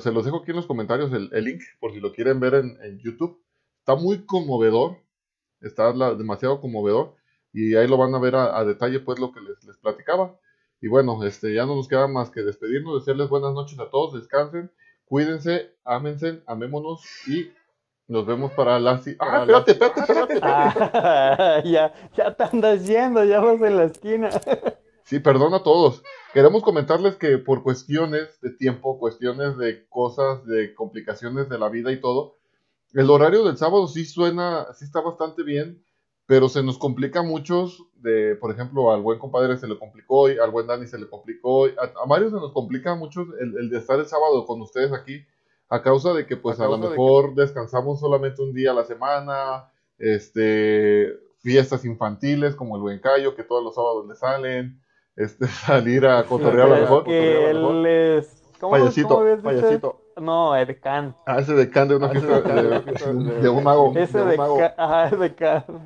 se los dejo aquí en los comentarios el, link, por si lo quieren ver en, en YouTube. Está muy conmovedor, está demasiado conmovedor y ahí lo van a ver a, detalle pues lo que les, les, platicaba. Y bueno, este, ya no nos queda más que despedirnos, desearles buenas noches a todos, descansen, cuídense, ámense, amémonos y nos vemos para la...
Ah, espérate, espérate, espérate. [laughs] Ah, ya, ya te andas yendo, ya vas en la esquina.
Sí, perdón a todos. Queremos comentarles que por cuestiones de tiempo, cuestiones de cosas, de complicaciones de la vida y todo, el horario del sábado sí suena, sí está bastante bien, pero se nos complica muchos, de, por ejemplo, al buen compadre se le complicó hoy, al buen Dani se le complicó hoy, a, varios se nos complica mucho el, de estar el sábado con ustedes aquí, a causa de que pues a, lo mejor descansamos solamente un día a la semana, este, fiestas infantiles como el buen Cayo, que todos los sábados le salen, este, [laughs] salir a cotorrear a lo mejor.
Que él es... ¿Cómo, payasito, payasito. No, Edcan.
Ah, ese Edcan de una fiesta de, un mago.
Ese de, mago. Ajá,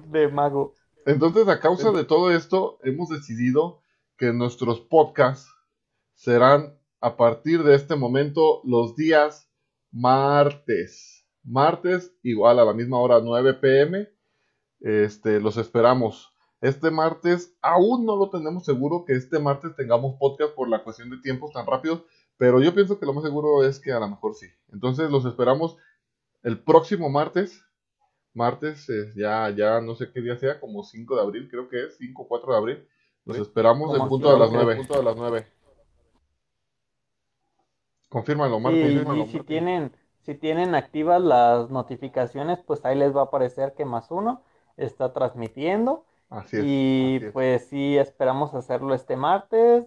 de mago.
Entonces, a causa de todo esto, hemos decidido que nuestros podcasts serán a partir de este momento los días martes. Martes, igual a la misma hora, 9 pm. Este, los esperamos. Este martes, aún no lo tenemos seguro que este martes tengamos podcast por la cuestión de tiempos tan rápidos, pero yo pienso que lo más seguro es que a lo mejor sí. Entonces los esperamos el próximo martes. Martes, eh, ya, ya no sé qué día sea, como 5 de abril, creo que es, 5 o 4 de abril. Los esperamos en punto de las 9. Punto de las 9. Confírmalo,
Martes. y si tienen, si tienen activas las notificaciones, pues ahí les va a aparecer que más uno está transmitiendo. Así es, y pues sí, esperamos hacerlo este martes.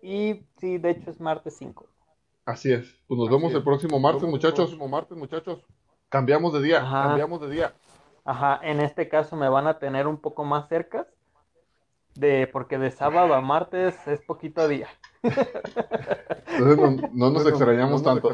Y sí, de hecho es martes 5.
Así es. Pues nos vemos el próximo martes, muchachos. El próximo martes, muchachos. Cambiamos de día, cambiamos de día.
Ajá, en este caso me van a tener un poco más cerca. De, porque de sábado a martes es poquito día.
Entonces no, nos extrañamos tanto.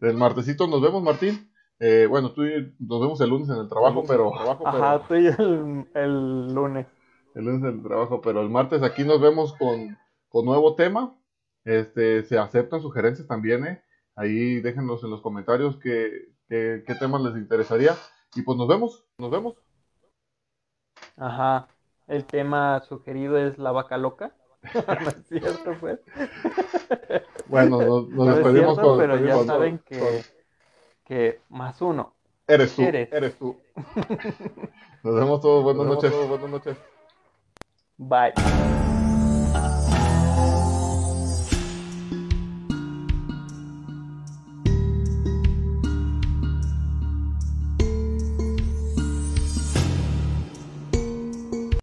El martesito nos vemos, Martín. Eh, bueno, tú y nos vemos el lunes en el trabajo, pero...
Ajá, tú y el, el lunes.
El lunes en el trabajo, pero el martes aquí nos vemos con, con nuevo tema. Este, se aceptan sugerencias también, ¿eh? Ahí déjenlos en los comentarios qué, qué, temas les interesaría. Y pues nos vemos, nos vemos.
Ajá, el tema sugerido es la vaca loca. [laughs] no es cierto, pues.
bueno, nos, [laughs] despedimos con.
Pero ya saben que, que más uno.
Eres tú, eres, tú. [laughs] nos vemos todos, buenas noches.
buenas noches. Bye.